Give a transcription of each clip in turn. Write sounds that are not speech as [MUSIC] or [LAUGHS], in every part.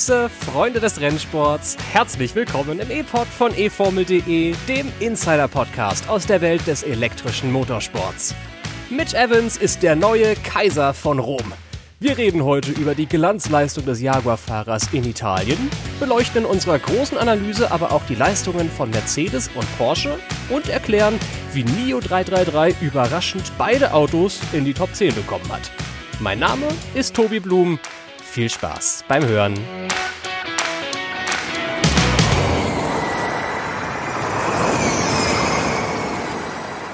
Grüße, Freunde des Rennsports. Herzlich willkommen im E-Pod von eFormel.de, dem Insider-Podcast aus der Welt des elektrischen Motorsports. Mitch Evans ist der neue Kaiser von Rom. Wir reden heute über die Glanzleistung des Jaguar-Fahrers in Italien, beleuchten in unserer großen Analyse aber auch die Leistungen von Mercedes und Porsche und erklären, wie NIO 333 überraschend beide Autos in die Top 10 bekommen hat. Mein Name ist Tobi Blum. Viel Spaß beim Hören.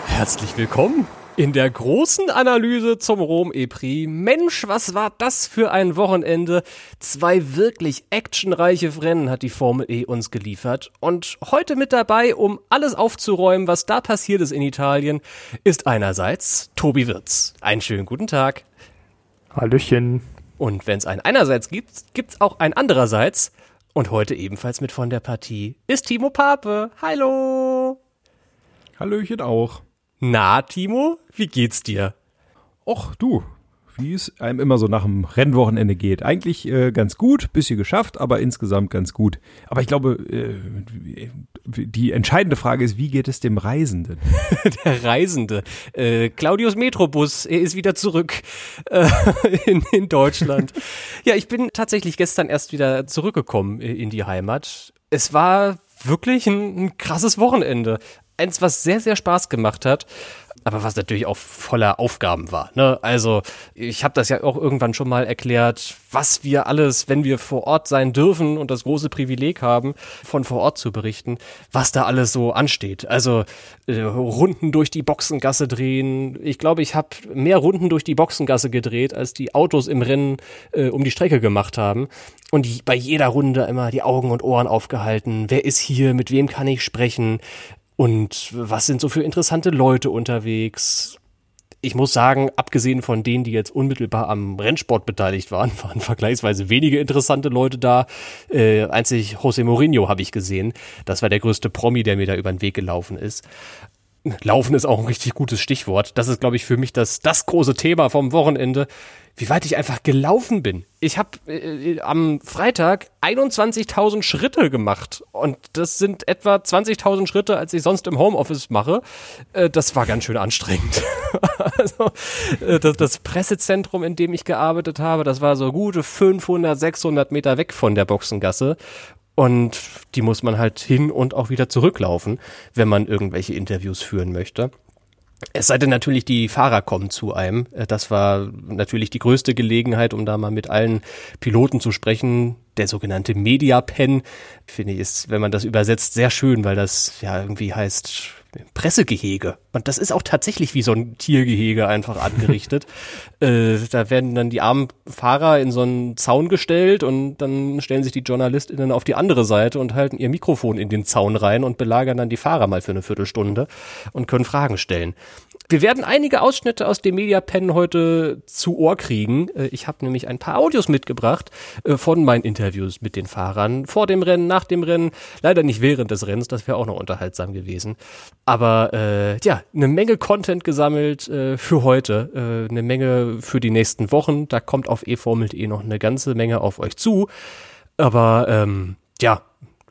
Herzlich willkommen in der großen Analyse zum Rom E-Prix. Mensch, was war das für ein Wochenende? Zwei wirklich actionreiche Rennen hat die Formel E uns geliefert. Und heute mit dabei, um alles aufzuräumen, was da passiert ist in Italien, ist einerseits Tobi Wirz. Einen schönen guten Tag. Hallöchen. Und wenn es ein einerseits gibt, gibt's auch ein andererseits. Und heute ebenfalls mit von der Partie ist Timo Pape. Hallo. Hallöchen auch. Na, Timo, wie geht's dir? Och, du, wie es einem immer so nach dem Rennwochenende geht. Eigentlich äh, ganz gut, bisschen geschafft, aber insgesamt ganz gut. Aber ich glaube, äh, die entscheidende Frage ist, wie geht es dem Reisenden? [LAUGHS] Der Reisende. Äh, Claudius Metrobus, er ist wieder zurück äh, in, in Deutschland. ja, ich bin tatsächlich gestern erst wieder zurückgekommen in die Heimat. Es war wirklich ein, ein krasses Wochenende eins, was sehr, sehr Spaß gemacht hat, aber was natürlich auch voller Aufgaben war. Ne? Also ich habe das ja auch irgendwann schon mal erklärt, was wir alles, wenn wir vor Ort sein dürfen und das große Privileg haben, von vor Ort zu berichten, was da alles so ansteht. Also äh, Runden durch die Boxengasse drehen. Ich glaube, ich habe mehr Runden durch die Boxengasse gedreht, als die Autos im Rennen äh, um die Strecke gemacht haben. Und bei jeder Runde immer die Augen und Ohren aufgehalten. Wer ist hier? Mit wem kann ich sprechen? Und was sind so für interessante Leute unterwegs? Ich muss sagen, abgesehen von denen, die jetzt unmittelbar am Rennsport beteiligt waren, [LAUGHS] waren vergleichsweise wenige interessante Leute da. Äh, einzig José Mourinho habe ich gesehen. Das war der größte Promi, der mir da über den Weg gelaufen ist. Laufen ist auch ein richtig gutes Stichwort. Das ist, glaube ich, für mich das, das große Thema vom Wochenende wie weit ich einfach gelaufen bin. Ich habe äh, am Freitag 21.000 Schritte gemacht und das sind etwa 20.000 Schritte, als ich sonst im Homeoffice mache. Äh, das war ganz schön anstrengend. [LAUGHS] also äh, das, das Pressezentrum, in dem ich gearbeitet habe, das war so gute 500, 600 Meter weg von der Boxengasse und die muss man halt hin und auch wieder zurücklaufen, wenn man irgendwelche Interviews führen möchte. Es sei denn natürlich, die Fahrer kommen zu einem. Äh, das war natürlich die größte Gelegenheit, um da mal mit allen Piloten zu sprechen. Der sogenannte Media Pen, finde ich, ist, wenn man das übersetzt, sehr schön, weil das ja irgendwie heißt Pressegehege. Und das ist auch tatsächlich wie so ein Tiergehege einfach angerichtet. [LAUGHS] äh, da werden dann die armen Fahrer in so einen Zaun gestellt und dann stellen sich die JournalistInnen auf die andere Seite und halten ihr Mikrofon in den Zaun rein und belagern dann die Fahrer mal für eine Viertelstunde und können Fragen stellen. Wir werden einige Ausschnitte aus dem Mediapen heute zu Ohr kriegen. Äh, ich habe nämlich ein paar Audios mitgebracht äh, von meinen Interviews mit den Fahrern vor dem Rennen, nach dem Rennen, leider nicht während des Rennens, das wäre auch noch unterhaltsam gewesen. Aber äh, ja, eine Menge Content gesammelt äh, für heute, äh, eine Menge für die nächsten Wochen. Da kommt auf eFormel.de noch eine ganze Menge auf euch zu. Aber ähm, ja,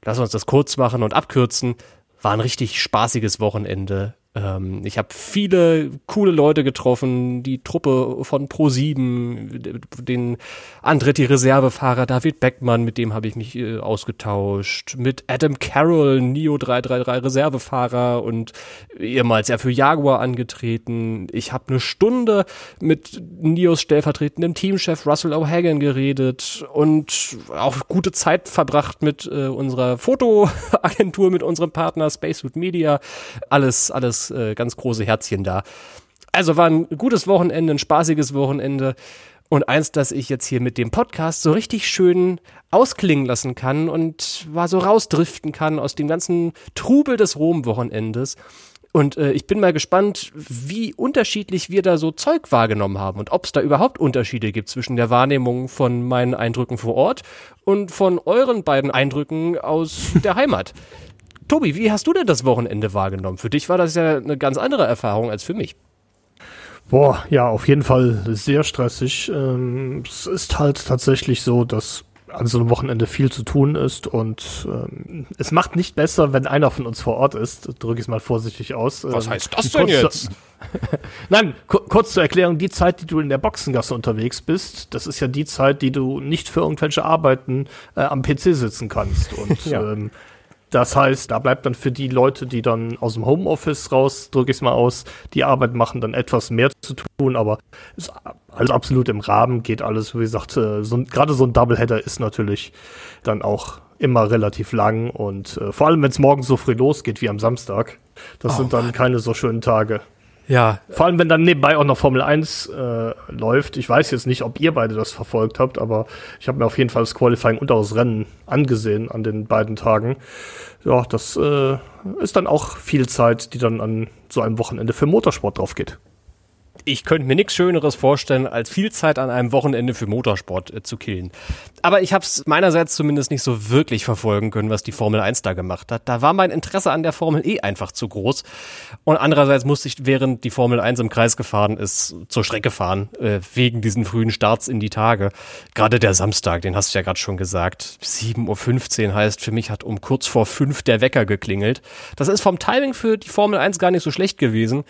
lass uns das kurz machen und abkürzen. War ein richtig spaßiges Wochenende ähm, ich habe viele coole Leute getroffen, die Truppe von Pro7, den Andretti Reservefahrer David Beckmann, mit dem habe ich mich äh, ausgetauscht, mit Adam Carroll, Neo 333 Reservefahrer und ehemals ja für Jaguar angetreten. Ich habe eine Stunde mit Neos stellvertretendem Teamchef Russell O'Hagan geredet und auch gute Zeit verbracht mit äh, unserer Fotoagentur, mit unserem Partner Spacesuit Media. Alles, alles äh, ganz große Herzchen da. Also war ein gutes Wochenende, ein spaßiges Wochenende und eins, das ich jetzt hier mit dem Podcast so richtig schön ausklingen lassen kann und war so rausdriften kann aus dem ganzen Trubel des Rom-Wochenendes. Und äh, ich bin mal gespannt, wie unterschiedlich wir da so Zeug wahrgenommen haben und ob es da überhaupt Unterschiede gibt zwischen der Wahrnehmung von meinen Eindrücken vor Ort und von euren beiden Eindrücken aus der Heimat. [LAUGHS] Tobi, wie hast du denn das Wochenende wahrgenommen? Für dich war das ja eine ganz andere Erfahrung als für mich. Boah, ja, auf jeden Fall sehr stressig. Ähm, es ist halt tatsächlich so, dass an so einem Wochenende viel zu tun ist und ähm, es macht nicht besser, wenn einer von uns vor Ort ist. Drücke ich es mal vorsichtig aus. Was ähm, heißt das denn jetzt? [LAUGHS] Nein, kurz zur Erklärung, die Zeit, die du in der Boxengasse unterwegs bist, das ist ja die Zeit, die du nicht für irgendwelche Arbeiten äh, am PC sitzen kannst. Und [LAUGHS] ja. ähm, das heißt, da bleibt dann für die Leute, die dann aus dem Homeoffice raus, drücke ich es mal aus, die Arbeit machen, dann etwas mehr zu tun, aber ist alles absolut im Rahmen, geht alles, wie gesagt, äh, so, gerade so ein Doubleheader ist natürlich dann auch immer relativ lang und äh, vor allem, wenn es morgens so früh losgeht wie am Samstag, das oh, sind dann Mann. keine so schönen Tage. Ja. Vor allem, wenn dann nebenbei auch noch Formel 1 äh, läuft. Ich weiß jetzt nicht, ob ihr beide das verfolgt habt, aber ich habe mir auf jeden Fall das Qualifying und auch das Rennen angesehen an den beiden Tagen. Ja, das äh, ist dann auch viel Zeit, die dann an so einem Wochenende für Motorsport drauf geht ich könnte mir nichts Schöneres vorstellen, als viel Zeit an einem Wochenende für Motorsport äh, zu killen. Aber ich habe es meinerseits zumindest nicht so wirklich verfolgen können, was die Formel 1 da gemacht hat. Da war mein Interesse an der Formel E einfach zu groß. Und andererseits musste ich, während die Formel 1 im Kreis gefahren ist, zur Strecke fahren, äh, wegen diesen frühen Starts in die Tage. Gerade der Samstag, den hast du ja gerade schon gesagt. 7.15 Uhr heißt, für mich hat um kurz vor fünf der Wecker geklingelt. Das ist vom Timing für die Formel 1 gar nicht so schlecht gewesen.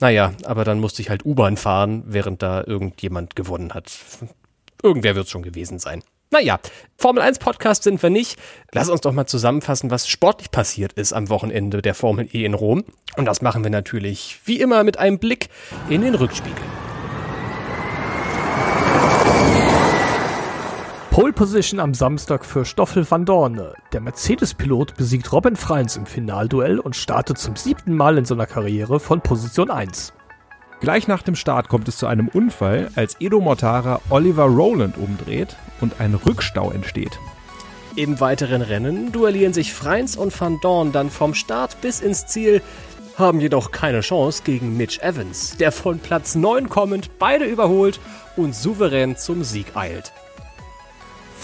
Naja, aber dann musste ich halt U-Bahn fahren, während da irgendjemand gewonnen hat. Irgendwer wird es schon gewesen sein. Naja, Formel 1 Podcast sind wir nicht. Lass uns doch mal zusammenfassen, was sportlich passiert ist am Wochenende der Formel E in Rom. Und das machen wir natürlich wie immer mit einem Blick in den Rückspiegel. Pole Position am Samstag für Stoffel van Dorne. Der Mercedes-Pilot besiegt Robin Freins im Finalduell und startet zum siebten Mal in seiner Karriere von Position 1. Gleich nach dem Start kommt es zu einem Unfall, als Edo Mortara Oliver Rowland umdreht und ein Rückstau entsteht. Im weiteren Rennen duellieren sich Freins und Van Dorn dann vom Start bis ins Ziel, haben jedoch keine Chance gegen Mitch Evans, der von Platz 9 kommend beide überholt und souverän zum Sieg eilt.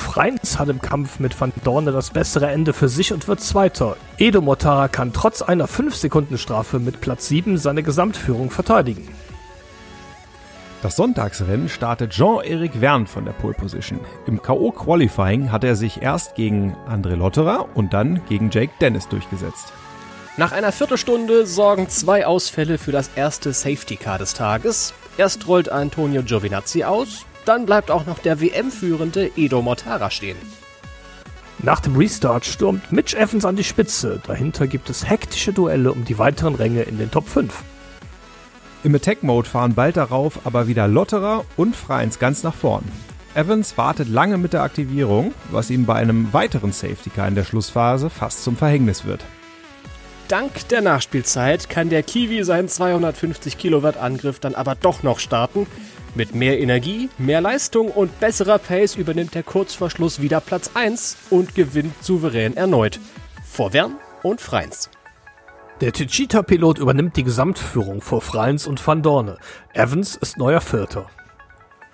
Freins hat im Kampf mit Van Dorne das bessere Ende für sich und wird Zweiter. Edo Mortara kann trotz einer 5-Sekunden-Strafe mit Platz 7 seine Gesamtführung verteidigen. Das Sonntagsrennen startet Jean-Eric Verne von der Pole Position. Im K.O.-Qualifying hat er sich erst gegen André Lotterer und dann gegen Jake Dennis durchgesetzt. Nach einer Viertelstunde sorgen zwei Ausfälle für das erste Safety Car des Tages. Erst rollt Antonio Giovinazzi aus, dann bleibt auch noch der WM-führende Edo Mortara stehen. Nach dem Restart stürmt Mitch Evans an die Spitze. Dahinter gibt es hektische Duelle um die weiteren Ränge in den Top 5. Im Attack-Mode fahren bald darauf aber wieder Lotterer und Freins ganz nach vorn. Evans wartet lange mit der Aktivierung, was ihm bei einem weiteren Safety Car in der Schlussphase fast zum Verhängnis wird. Dank der Nachspielzeit kann der Kiwi seinen 250 Kilowatt Angriff dann aber doch noch starten mit mehr Energie, mehr Leistung und besserer Pace übernimmt der Kurzverschluss wieder Platz 1 und gewinnt souverän erneut. Vor Wern und Freins. Der Tichita-Pilot übernimmt die Gesamtführung vor Freins und Van Dorne. Evans ist neuer Vierter.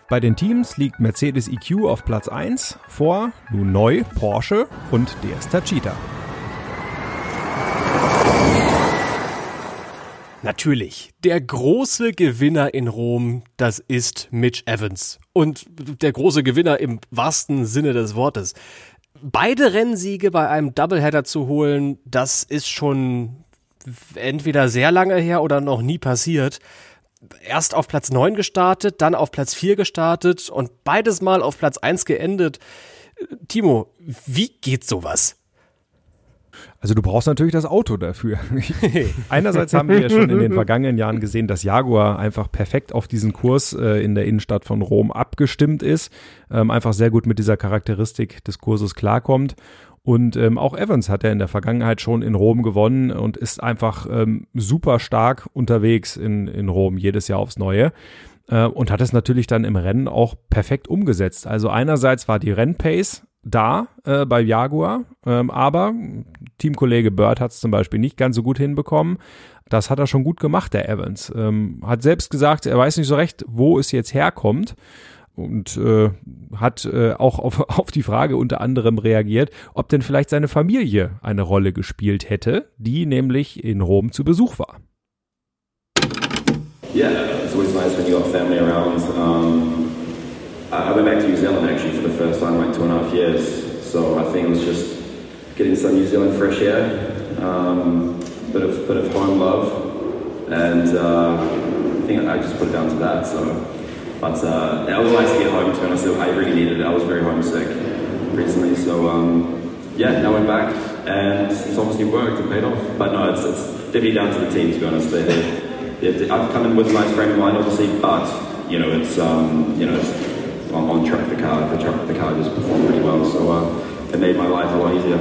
Bei den Teams liegt Mercedes EQ auf Platz 1 vor nun neu Porsche und DS Tachita. Natürlich, der große Gewinner in Rom, das ist Mitch Evans. Und der große Gewinner im wahrsten Sinne des Wortes. Beide Rennsiege bei einem Doubleheader zu holen, das ist schon entweder sehr lange her oder noch nie passiert. Erst auf Platz 9 gestartet, dann auf Platz 4 gestartet und beides mal auf Platz 1 geendet. Timo, wie geht sowas? Also du brauchst natürlich das Auto dafür. [LAUGHS] Einerseits haben wir ja schon in den vergangenen Jahren gesehen, dass Jaguar einfach perfekt auf diesen Kurs äh, in der Innenstadt von Rom abgestimmt ist, ähm, einfach sehr gut mit dieser Charakteristik des Kurses klarkommt. Und ähm, auch Evans hat ja in der Vergangenheit schon in Rom gewonnen und ist einfach ähm, super stark unterwegs in, in Rom, jedes Jahr aufs Neue. Äh, und hat es natürlich dann im Rennen auch perfekt umgesetzt. Also einerseits war die Rennpace da äh, bei Jaguar, ähm, aber Teamkollege Bird hat es zum Beispiel nicht ganz so gut hinbekommen. Das hat er schon gut gemacht, der Evans. Ähm, hat selbst gesagt, er weiß nicht so recht, wo es jetzt herkommt und äh, hat äh, auch auf, [LAUGHS] auf die Frage unter anderem reagiert, ob denn vielleicht seine Familie eine Rolle gespielt hätte, die nämlich in Rom zu Besuch war. Yeah, it's always nice when you got family around. Um I went back to New Zealand actually for the first time in like two and a half years. So I think it was just getting some New Zealand fresh air, um, bit of bit of home love, and uh, I think I just put it down to that. So, but uh, it was nice to get home to, and I, I really needed it. I was very homesick recently, so um, yeah, now I'm back, and it's obviously worked and paid off. But no, it's, it's definitely down to the team to be honest. They, they, I've come in with a nice frame of mind, obviously, but you know, it's um, you know, it's on, on track. The car, the, truck, the car just performed pretty well, so uh, it made my life a lot easier.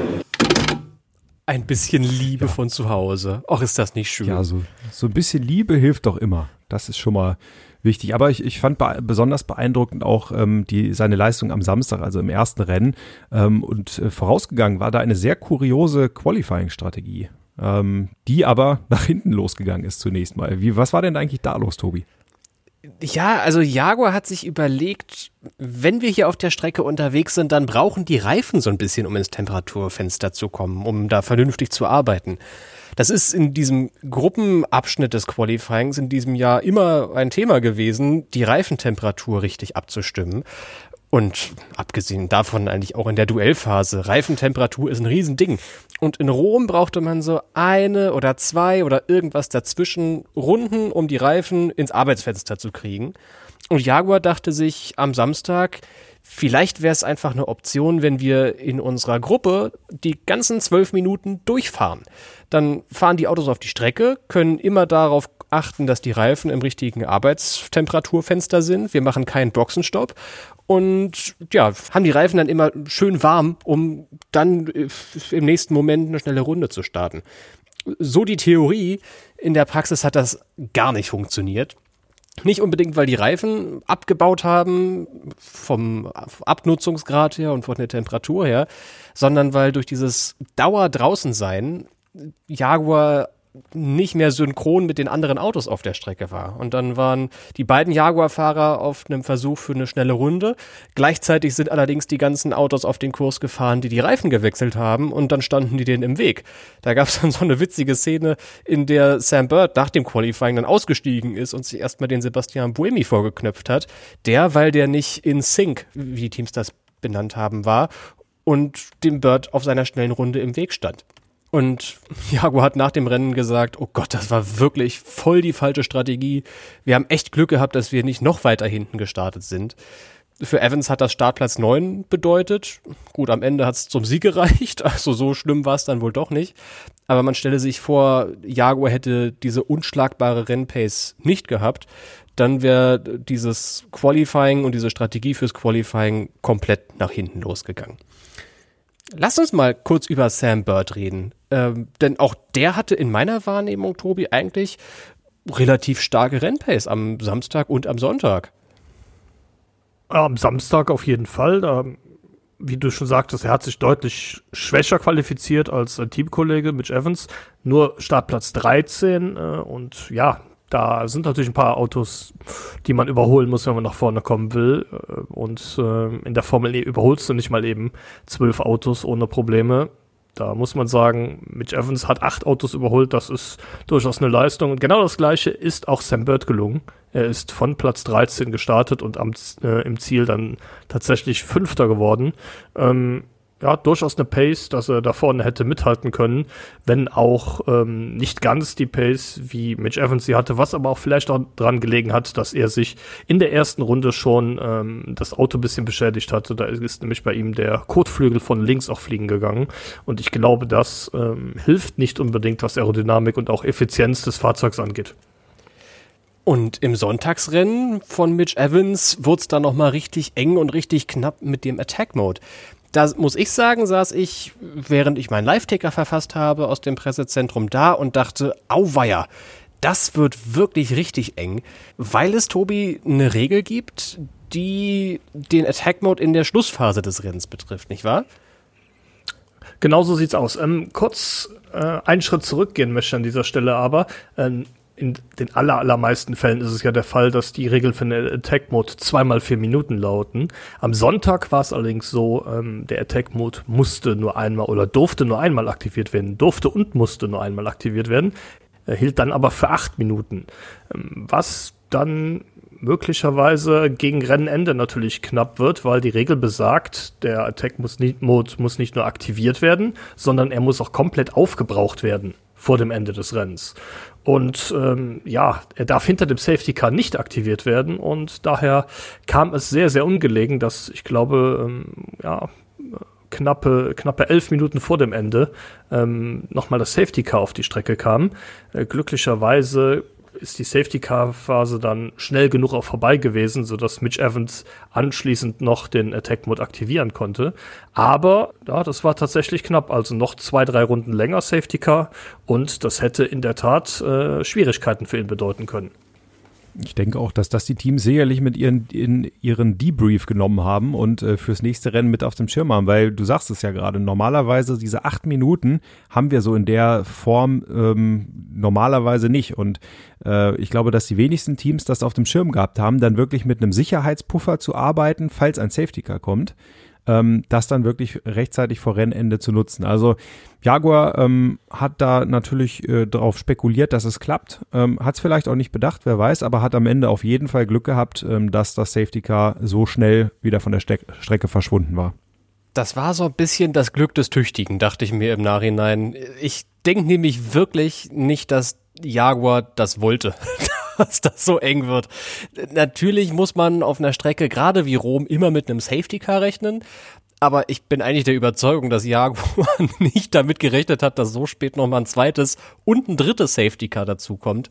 Ein bisschen Liebe ja. von zu Hause. Och, ist das nicht schön. Ja, so, so ein bisschen Liebe hilft doch immer. Das ist schon mal wichtig. Aber ich, ich fand be besonders beeindruckend auch ähm, die, seine Leistung am Samstag, also im ersten Rennen. Ähm, und äh, vorausgegangen war da eine sehr kuriose Qualifying-Strategie, ähm, die aber nach hinten losgegangen ist zunächst mal. Wie, was war denn eigentlich da los, Tobi? Ja, also Jaguar hat sich überlegt, wenn wir hier auf der Strecke unterwegs sind, dann brauchen die Reifen so ein bisschen, um ins Temperaturfenster zu kommen, um da vernünftig zu arbeiten. Das ist in diesem Gruppenabschnitt des Qualifyings in diesem Jahr immer ein Thema gewesen, die Reifentemperatur richtig abzustimmen. Und abgesehen davon eigentlich auch in der Duellphase, Reifentemperatur ist ein Riesending. Und in Rom brauchte man so eine oder zwei oder irgendwas dazwischen Runden, um die Reifen ins Arbeitsfenster zu kriegen. Und Jaguar dachte sich am Samstag, vielleicht wäre es einfach eine Option, wenn wir in unserer Gruppe die ganzen zwölf Minuten durchfahren. Dann fahren die Autos auf die Strecke, können immer darauf achten, dass die Reifen im richtigen Arbeitstemperaturfenster sind. Wir machen keinen Boxenstopp und ja, haben die Reifen dann immer schön warm, um dann äh, im nächsten Moment eine schnelle Runde zu starten. So die Theorie. In der Praxis hat das gar nicht funktioniert. Nicht unbedingt, weil die Reifen abgebaut haben vom Abnutzungsgrad her und von der Temperatur her, sondern weil durch dieses Dauer draußen sein Jaguar nicht mehr synchron mit den anderen Autos auf der Strecke war. Und dann waren die beiden Jaguar-Fahrer auf einem Versuch für eine schnelle Runde. Gleichzeitig sind allerdings die ganzen Autos auf den Kurs gefahren, die die Reifen gewechselt haben und dann standen die denen im Weg. Da gab es dann so eine witzige Szene, in der Sam Bird nach dem Qualifying dann ausgestiegen ist und sich erstmal den Sebastian Buemi vorgeknöpft hat. Der, weil der nicht in Sync, wie die Teams das benannt haben, war und dem Bird auf seiner schnellen Runde im Weg stand. Und [LAUGHS] Jaguar hat nach dem Rennen gesagt, oh Gott, das war wirklich voll die falsche Strategie. Wir haben echt Glück gehabt, dass wir nicht noch weiter hinten gestartet sind. Für Evans hat das Startplatz 9 bedeutet. Gut, am Ende hat es zum Sieg [LAUGHS] gereicht. Also so schlimm war es dann wohl doch nicht. Aber man stelle sich vor, Jaguar hätte diese unschlagbare Rennpace nicht gehabt. Dann wäre dieses Qualifying und diese Strategie fürs Qualifying komplett nach hinten losgegangen. Lass uns mal kurz über Sam Bird reden. Ähm, denn auch der hatte in meiner Wahrnehmung, Tobi, eigentlich relativ starke Rennpace am Samstag und am Sonntag. Am Samstag auf jeden Fall. Da, wie du schon sagtest, er hat sich deutlich schwächer qualifiziert als sein Teamkollege Mitch Evans. Nur Startplatz 13 äh, und ja, da sind natürlich ein paar Autos, die man überholen muss, wenn man nach vorne kommen will. Äh, und äh, in der Formel E überholst du nicht mal eben zwölf Autos ohne Probleme. Da muss man sagen, Mitch Evans hat acht Autos überholt, das ist durchaus eine Leistung. Und genau das gleiche ist auch Sam Bird gelungen. Er ist von Platz 13 gestartet und am, äh, im Ziel dann tatsächlich Fünfter geworden. Ähm, ja, durchaus eine Pace, dass er da vorne hätte mithalten können, wenn auch ähm, nicht ganz die Pace, wie Mitch Evans sie hatte, was aber auch vielleicht auch daran gelegen hat, dass er sich in der ersten Runde schon ähm, das Auto ein bisschen beschädigt hatte. Da ist nämlich bei ihm der Kotflügel von links auch fliegen gegangen. Und ich glaube, das ähm, hilft nicht unbedingt, was Aerodynamik und auch Effizienz des Fahrzeugs angeht. Und im Sonntagsrennen von Mitch Evans wurde es dann nochmal richtig eng und richtig knapp mit dem Attack Mode da muss ich sagen, saß ich, während ich meinen Live-Ticker verfasst habe, aus dem Pressezentrum da und dachte, auweia, das wird wirklich richtig eng, weil es, Tobi, eine Regel gibt, die den Attack-Mode in der Schlussphase des Rennens betrifft, nicht wahr? Genauso sieht's aus. Ähm, kurz äh, einen Schritt zurückgehen möchte an dieser Stelle aber. Ähm, in den aller, allermeisten Fällen ist es ja der Fall, dass die Regeln für den Attack Mode zweimal vier Minuten lauten. Am Sonntag war es allerdings so, ähm, der Attack Mode musste nur einmal oder durfte nur einmal aktiviert werden, durfte und musste nur einmal aktiviert werden, äh, hielt dann aber für acht Minuten. Ähm, was dann möglicherweise gegen Rennende natürlich knapp wird, weil die Regel besagt, der Attack muss nicht, Mode muss nicht nur aktiviert werden, sondern er muss auch komplett aufgebraucht werden vor dem Ende des Rennens. Und ähm, ja, er darf hinter dem Safety Car nicht aktiviert werden und daher kam es sehr, sehr ungelegen, dass ich glaube, ähm, ja, knappe, knappe elf Minuten vor dem Ende ähm, nochmal das Safety Car auf die Strecke kam. Äh, glücklicherweise ist die Safety Car Phase dann schnell genug auch vorbei gewesen, sodass Mitch Evans anschließend noch den Attack Mode aktivieren konnte. Aber ja, das war tatsächlich knapp, also noch zwei, drei Runden länger Safety Car und das hätte in der Tat äh, Schwierigkeiten für ihn bedeuten können. Ich denke auch, dass das die Teams sicherlich mit ihren, in ihren Debrief genommen haben und äh, fürs nächste Rennen mit auf dem Schirm haben, weil du sagst es ja gerade, normalerweise diese acht Minuten haben wir so in der Form ähm, normalerweise nicht. Und äh, ich glaube, dass die wenigsten Teams das auf dem Schirm gehabt haben, dann wirklich mit einem Sicherheitspuffer zu arbeiten, falls ein Safety Car kommt ähm, das dann wirklich rechtzeitig vor Rennende zu nutzen. Also Jaguar ähm, hat da natürlich äh, darauf spekuliert, dass es klappt, ähm, hat es vielleicht auch nicht bedacht, wer weiß, aber hat am Ende auf jeden Fall Glück gehabt, ähm, dass das Safety Car so schnell wieder von der Ste Strecke verschwunden war. Das war so ein bisschen das Glück des Tüchtigen, dachte ich mir im Nachhinein. Ich denke nämlich wirklich nicht, dass Jaguar das wollte. [LAUGHS] dass das so eng wird. Natürlich muss man auf einer Strecke, gerade wie Rom, immer mit einem Safety Car rechnen. Aber ich bin eigentlich der Überzeugung, dass Jaguar [LAUGHS] nicht damit gerechnet hat, dass so spät nochmal ein zweites und ein drittes Safety Car dazukommt.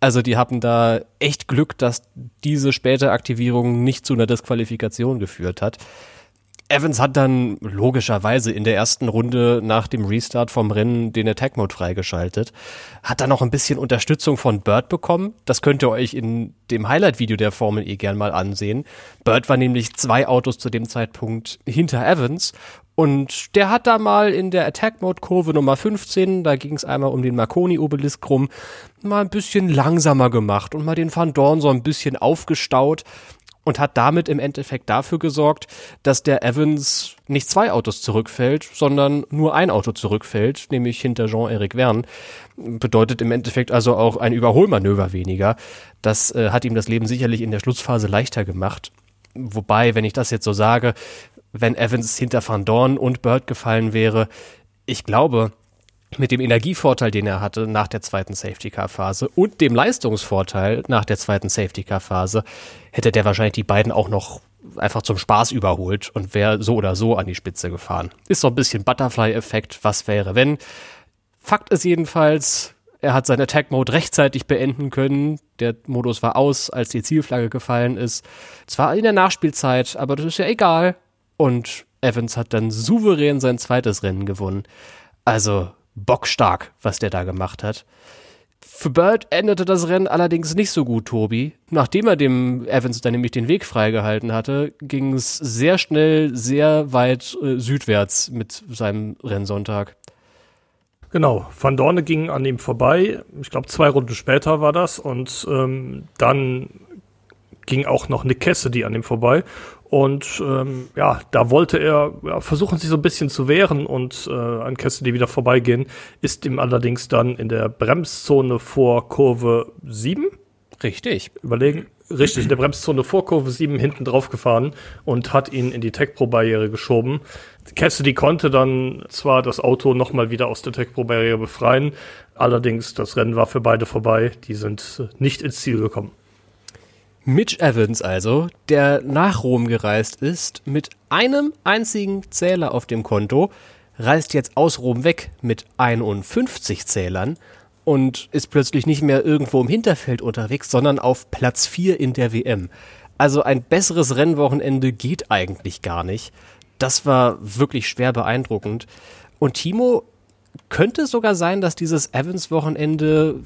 Also die hatten da echt Glück, dass diese späte Aktivierung nicht zu einer Disqualifikation geführt hat. Evans hat dann logischerweise in der ersten Runde nach dem Restart vom Rennen den Attack Mode freigeschaltet. Hat dann noch ein bisschen Unterstützung von Bird bekommen. Das könnt ihr euch in dem Highlight-Video der Formel E gern mal ansehen. Bird war nämlich zwei Autos zu dem Zeitpunkt hinter Evans und der hat da mal in der Attack Mode Kurve Nummer 15, da ging es einmal um den Marconi Obelisk rum, mal ein bisschen langsamer gemacht und mal den Van Dorn so ein bisschen aufgestaut und hat damit im Endeffekt dafür gesorgt, dass der Evans nicht zwei Autos zurückfällt, sondern nur ein Auto zurückfällt, nämlich hinter Jean-Eric Verne. Bedeutet im Endeffekt also auch ein Überholmanöver weniger. Das äh, hat ihm das Leben sicherlich in der Schlussphase leichter gemacht. Wobei, wenn ich das jetzt so sage, wenn Evans hinter Van Dorn und Bird gefallen wäre, ich glaube, mit dem Energievorteil, den er hatte nach der zweiten Safety-Car-Phase und dem Leistungsvorteil nach der zweiten Safety-Car-Phase, hätte der wahrscheinlich die beiden auch noch einfach zum Spaß überholt und wäre so oder so an die Spitze gefahren. Ist so ein bisschen Butterfly-Effekt, was wäre wenn. Fakt ist jedenfalls, er hat seinen Attack-Mode rechtzeitig beenden können. Der Modus war aus, als die Zielflagge gefallen ist. Zwar in der Nachspielzeit, aber das ist ja egal. Und Evans hat dann souverän sein zweites Rennen gewonnen. Also bockstark, was der da gemacht hat. Für Bird endete das Rennen allerdings nicht so gut, Tobi. Nachdem er dem Evans dann nämlich den Weg freigehalten hatte, ging es sehr schnell, sehr weit äh, südwärts mit seinem Rennsonntag. Genau, Van Dorne ging an ihm vorbei. Ich glaube, zwei Runden später war das. Und ähm, dann ging auch noch Nick Cassidy an ihm vorbei. Und ähm, ja, da wollte er ja, versuchen, sich so ein bisschen zu wehren und äh, an Cassidy wieder vorbeigehen. Ist ihm allerdings dann in der Bremszone vor Kurve 7. Richtig. Überlegen. Richtig, in der Bremszone vor Kurve 7 hinten drauf gefahren und hat ihn in die Tech Pro Barriere geschoben. Cassidy konnte dann zwar das Auto nochmal wieder aus der Tech Pro Barriere befreien, allerdings das Rennen war für beide vorbei. Die sind nicht ins Ziel gekommen. Mitch Evans also, der nach Rom gereist ist, mit einem einzigen Zähler auf dem Konto, reist jetzt aus Rom weg mit 51 Zählern und ist plötzlich nicht mehr irgendwo im Hinterfeld unterwegs, sondern auf Platz 4 in der WM. Also ein besseres Rennwochenende geht eigentlich gar nicht. Das war wirklich schwer beeindruckend. Und Timo könnte sogar sein, dass dieses Evans-Wochenende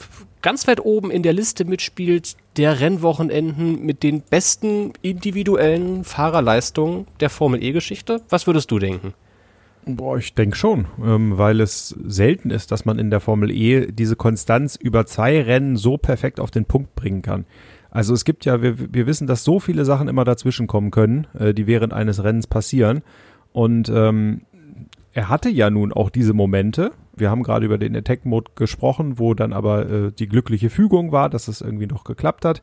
ganz weit oben in der Liste mitspielt der Rennwochenenden mit den besten individuellen Fahrerleistungen der Formel E-Geschichte. Was würdest du denken? Boah, ich denke schon, ähm, weil es selten ist, dass man in der Formel E diese Konstanz über zwei Rennen so perfekt auf den Punkt bringen kann. Also es gibt ja, wir, wir wissen, dass so viele Sachen immer dazwischen kommen können, äh, die während eines Rennens passieren. Und ähm, er hatte ja nun auch diese Momente, Wir haben gerade über den Attack-Mode gesprochen, wo dann aber äh, die glückliche Fügung war, dass es irgendwie noch geklappt hat.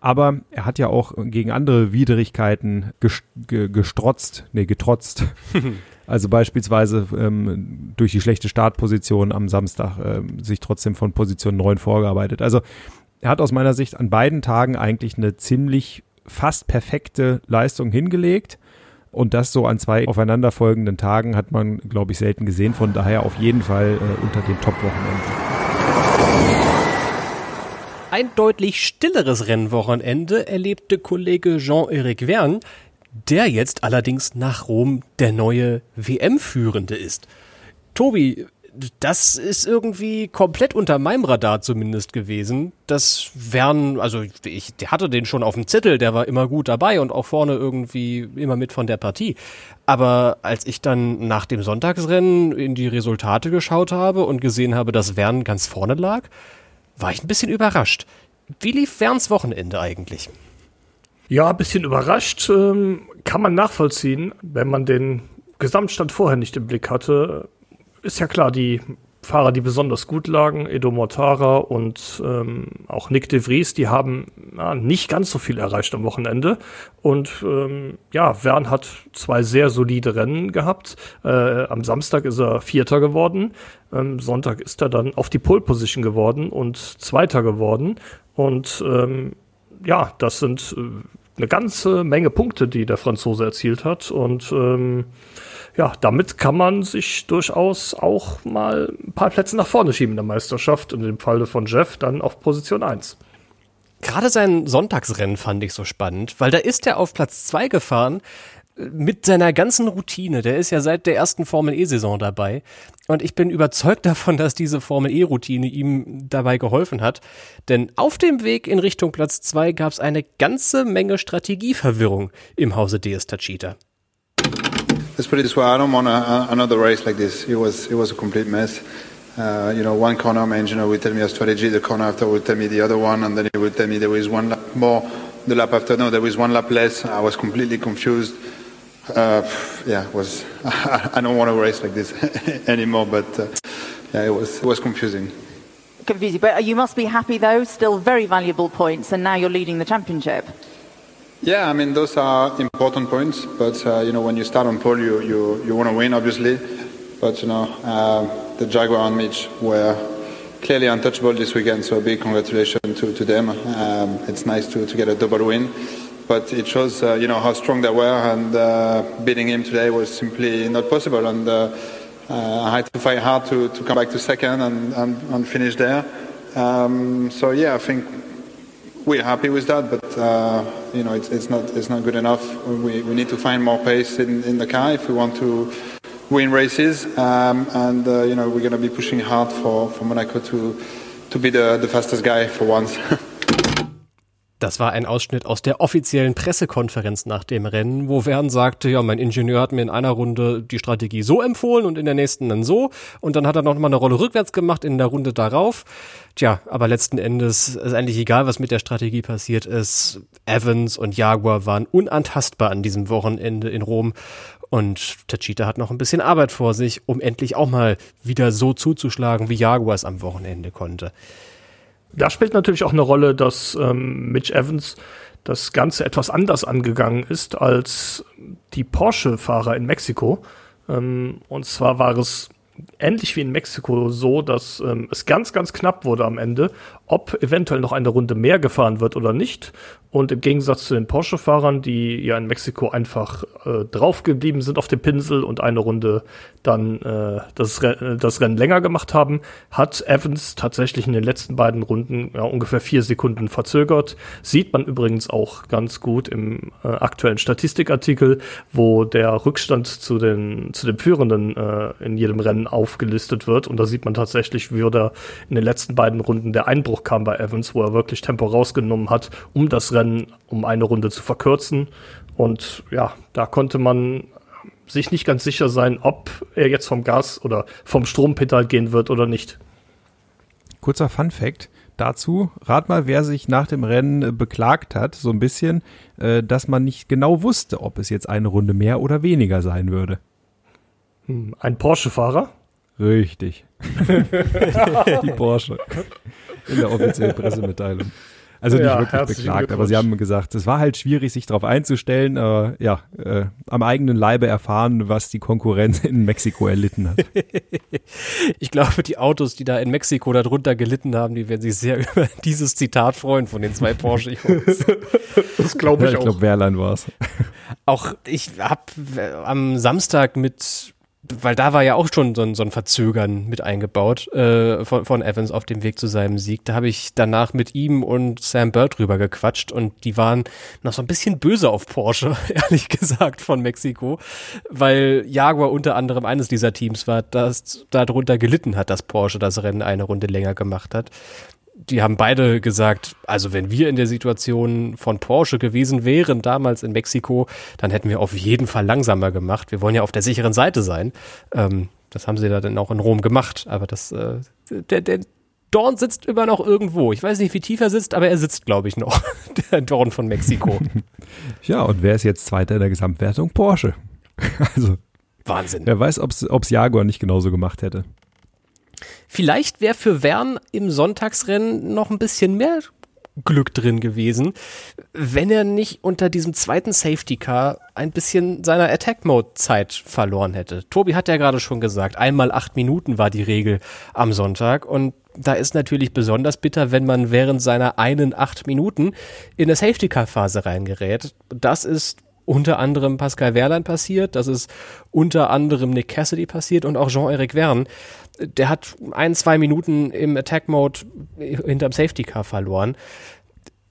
Aber er hat ja auch gegen andere Widrigkeiten gestrotzt, nee, getrotzt. [LAUGHS] also beispielsweise ähm, durch die schlechte Startposition am Samstag äh, sich trotzdem von Position 9 vorgearbeitet. Also er hat aus meiner Sicht an beiden Tagen eigentlich eine ziemlich fast perfekte Leistung hingelegt. Und das so an zwei aufeinanderfolgenden Tagen hat man, glaube ich, selten gesehen. Von daher auf jeden Fall äh, unter den Top-Wochenenden. Ein deutlich stilleres Rennwochenende erlebte Kollege Jean-Éric Verne, der jetzt allerdings nach Rom der neue WM-Führende ist. Tobi, das ist irgendwie komplett unter meinem Radar zumindest gewesen. Das wären, also ich hatte den schon auf dem Zettel, der war immer gut dabei und auch vorne irgendwie immer mit von der Partie. Aber als ich dann nach dem Sonntagsrennen in die Resultate geschaut habe und gesehen habe, dass Wern ganz vorne lag, war ich ein bisschen überrascht. Wie lief Werns Wochenende eigentlich? Ja, ein bisschen überrascht ähm, kann man nachvollziehen, wenn man den Gesamtstand vorher nicht im Blick hatte ist ja klar, die Fahrer, die besonders gut lagen, Edo Mortara und ähm, auch Nick de Vries, die haben ja, nicht ganz so viel erreicht am Wochenende. Und ähm, ja, Wern hat zwei sehr solide Rennen gehabt. Äh, am Samstag ist er Vierter geworden. Ähm, Sonntag ist er dann auf die Pole Position geworden und Zweiter geworden. Und ähm, ja, das sind äh, eine ganze Menge Punkte, die der Franzose erzielt hat. Und ähm, ja, damit kann man sich durchaus auch mal ein paar Plätze nach vorne schieben in der Meisterschaft. Und im Falle von Jeff dann auf Position 1. Gerade sein Sonntagsrennen fand ich so spannend, weil da ist er auf Platz 2 gefahren äh, mit seiner ganzen Routine. Der ist ja seit der ersten Formel E-Saison dabei. Und ich bin überzeugt [LAUGHS] davon, dass diese Formel E-Routine ihm dabei geholfen hat. Denn auf dem Weg in Richtung Platz 2 gab es eine ganze Menge Strategieverwirrung im Hause DS Tachita. Let's put it this way: I don't want a, another race like this. It was it was a complete mess. Uh, you know, one corner, my engineer would tell me a strategy. The corner after would tell me the other one, and then he would tell me there was one lap more. The lap after, no, there was one lap less. I was completely confused. Uh, yeah, was [LAUGHS] I don't want to race like this [LAUGHS] anymore. But uh, yeah, it was it was confusing. Confusing, but you must be happy though. Still very valuable points, and now you're leading the championship. Yeah, I mean those are important points, but uh, you know when you start on pole, you you, you want to win, obviously. But you know uh, the Jaguar and Mitch were clearly untouchable this weekend, so big congratulations to, to them. Um, it's nice to, to get a double win, but it shows uh, you know how strong they were, and uh, beating him today was simply not possible. And uh, uh, I had to fight hard to, to come back to second and, and, and finish there. Um, so yeah, I think we're happy with that, but uh, you know it's, it's, not it's not good enough. We, we need to find more pace in, in the car if we want to win races, um, and uh, you know we're going to be pushing hard for, for Monaco to to be the, the fastest guy for once. [LAUGHS] Das war ein Ausschnitt aus der offiziellen Pressekonferenz nach dem Rennen, wo Wern sagte, ja, mein Ingenieur hat mir in einer Runde die Strategie so empfohlen und in der nächsten dann so. Und dann hat er noch mal eine Rolle rückwärts gemacht in der Runde darauf. Tja, aber letzten Endes ist eigentlich egal, was mit der Strategie passiert ist. Evans und Jaguar waren unantastbar an diesem Wochenende in Rom. Und Tachita hat noch ein bisschen Arbeit vor sich, um endlich auch mal wieder so zuzuschlagen, wie Jaguar es am Wochenende konnte. Da spielt natürlich auch eine Rolle, dass ähm, Mitch Evans das Ganze etwas anders angegangen ist als die Porsche-Fahrer in Mexiko. Ähm, und zwar war es ähnlich wie in Mexiko so, dass ähm, es ganz, ganz knapp wurde am Ende, ob eventuell noch eine Runde mehr gefahren wird oder nicht. Und im Gegensatz zu den Porsche-Fahrern, die ja in Mexiko einfach äh, draufgeblieben sind auf dem Pinsel und eine Runde dann äh, das, Re das Rennen länger gemacht haben, hat Evans tatsächlich in den letzten beiden Runden ja, ungefähr vier Sekunden verzögert. Sieht man übrigens auch ganz gut im äh, aktuellen Statistikartikel, wo der Rückstand zu den, zu den Führenden äh, in jedem Rennen aufgelistet wird. Und da sieht man tatsächlich, wie da in den letzten beiden Runden der Einbruch kam bei Evans, wo er wirklich Tempo rausgenommen hat, um das Rennen um eine Runde zu verkürzen. Und ja, da konnte man sich nicht ganz sicher sein, ob er jetzt vom Gas oder vom Strompedal gehen wird oder nicht. Kurzer Fun Fact dazu. Rat mal, wer sich nach dem Rennen beklagt hat, so ein bisschen, äh, dass man nicht genau wusste, ob es jetzt eine Runde mehr oder weniger sein würde. Hm, ein Porsche-Fahrer? Richtig. [LAUGHS] die Porsche. In der offiziellen Pressemitteilung. Also nicht Ja, wirklich beklagt, aber sie haben gesagt, es war halt schwierig, sich darauf einzustellen, aber ja, äh, am eigenen Leibe erfahren, was die Konkurrenz in Mexiko erlitten hat. [LAUGHS] Ich glaube, die Autos, die da in Mexiko darunter gelitten haben, die werden sich sehr [LAUGHS] über dieses Zitat freuen von den zwei Porsche-Jungs. [LAUGHS] Das glaube Ja, ich ich auch. glaube, Wehrlein war es. Auch ich habe am Samstag mit, weil da war ja auch schon so ein, so ein Verzögern mit eingebaut äh, von, von Evans auf dem Weg zu seinem Sieg. Da habe ich danach mit ihm und Sam Bird drüber gequatscht und die waren noch so ein bisschen böse auf Porsche, [LAUGHS] ehrlich gesagt, von Mexiko, weil Jaguar unter anderem eines dieser Teams war, das darunter gelitten hat, dass Porsche das Rennen eine Runde länger gemacht hat die haben beide gesagt, also wenn wir in der Situation von Porsche gewesen wären, damals in Mexiko, dann hätten wir auf jeden Fall langsamer gemacht. Wir wollen ja auf der sicheren Seite sein. Ähm, das haben sie da dann auch in Rom gemacht, aber das, äh, der, der Dorn sitzt immer noch irgendwo. Ich weiß nicht, wie tief er sitzt, aber er sitzt, glaube ich, noch. [LAUGHS] Der Dorn von Mexiko. [LAUGHS] Ja, und wer ist jetzt Zweiter in der Gesamtwertung? Porsche. [LAUGHS] Also, Wahnsinn. wer weiß, ob es Jaguar nicht genauso gemacht hätte. Vielleicht wäre für Vern im Sonntagsrennen noch ein bisschen mehr Glück drin gewesen, wenn er nicht unter diesem zweiten Safety Car ein bisschen seiner Attack Mode Zeit verloren hätte. Tobi hat ja gerade schon gesagt, einmal acht Minuten war die Regel am Sonntag und da ist natürlich besonders bitter, wenn man während seiner einen acht Minuten in eine Safety Car Phase reingerät. Das ist unter anderem Pascal Wehrlein passiert, das ist unter anderem Nick Cassidy passiert und auch Jean-Eric Verne. Der hat ein, zwei Minuten im Attack-Mode hinterm Safety-Car verloren.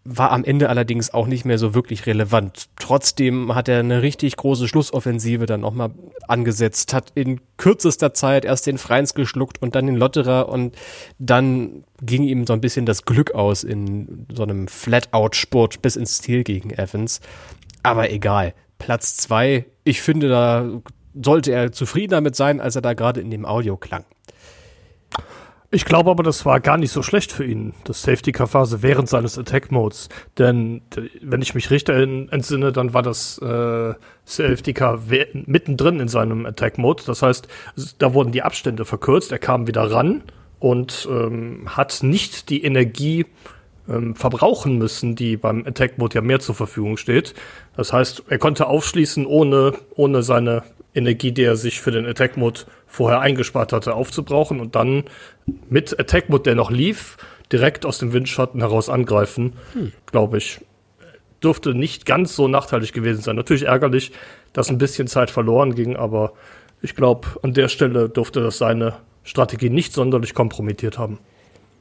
War am Ende allerdings auch nicht mehr so wirklich relevant. Trotzdem hat er eine richtig große Schlussoffensive dann nochmal angesetzt, hat in kürzester Zeit erst den Freins geschluckt und dann den Lotterer und dann ging ihm so ein bisschen das Glück aus in so einem Flat-Out-Sport bis ins Ziel gegen Evans. Aber egal. Platz zwei, ich finde, da sollte er zufrieden damit sein, als er da gerade in dem Audio klang. Ich glaube aber, das war gar nicht so schlecht für ihn, das Safety-Car-Phase während seines Attack-Modes. Denn wenn ich mich richtig en- entsinne, dann war das äh, Safety-Car mittendrin in seinem Attack-Mode. Das heißt, da wurden die Abstände verkürzt, er kam wieder ran und ähm, hat nicht die Energie ähm, verbrauchen müssen, die beim Attack-Mode ja mehr zur Verfügung steht. Das heißt, er konnte aufschließen, ohne, ohne seine Energie, die er sich für den Attack-Mode vorher eingespart hatte, aufzubrauchen und dann mit Attack-Mode, der noch lief, direkt aus dem Windschatten heraus angreifen, glaube ich. Dürfte nicht ganz so nachteilig gewesen sein. Natürlich ärgerlich, dass ein bisschen Zeit verloren ging, aber ich glaube, an der Stelle dürfte das seine Strategie nicht sonderlich kompromittiert haben.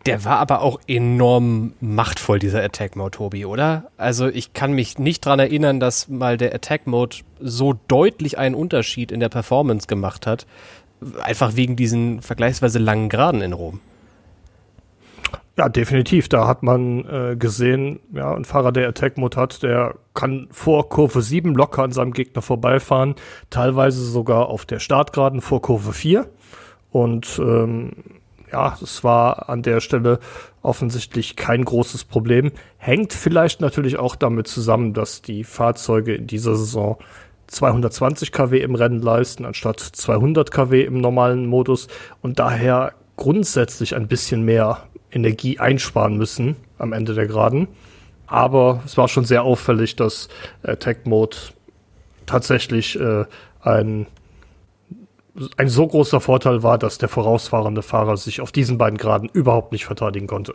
Der war aber auch enorm machtvoll, dieser Attack-Mode, Tobi, oder? Also ich kann mich nicht dran erinnern, dass mal der Attack-Mode so deutlich einen Unterschied in der Performance gemacht hat. Einfach wegen diesen vergleichsweise langen Geraden in Rom. Ja, definitiv. Da hat man äh, gesehen, ja, ein Fahrer, der Attack-Mode hat, der kann vor Kurve 7 locker an seinem Gegner vorbeifahren, teilweise sogar auf der Startgeraden vor Kurve 4. Und ähm, ja, das war an der Stelle offensichtlich kein großes Problem. Hängt vielleicht natürlich auch damit zusammen, dass die Fahrzeuge in dieser Saison 220 kW im Rennen leisten, anstatt 200 kW im normalen Modus und daher grundsätzlich ein bisschen mehr Energie einsparen müssen am Ende der Geraden. Aber es war schon sehr auffällig, dass Attack Mode tatsächlich äh, ein, ein so großer Vorteil war, dass der vorausfahrende Fahrer sich auf diesen beiden Graden überhaupt nicht verteidigen konnte.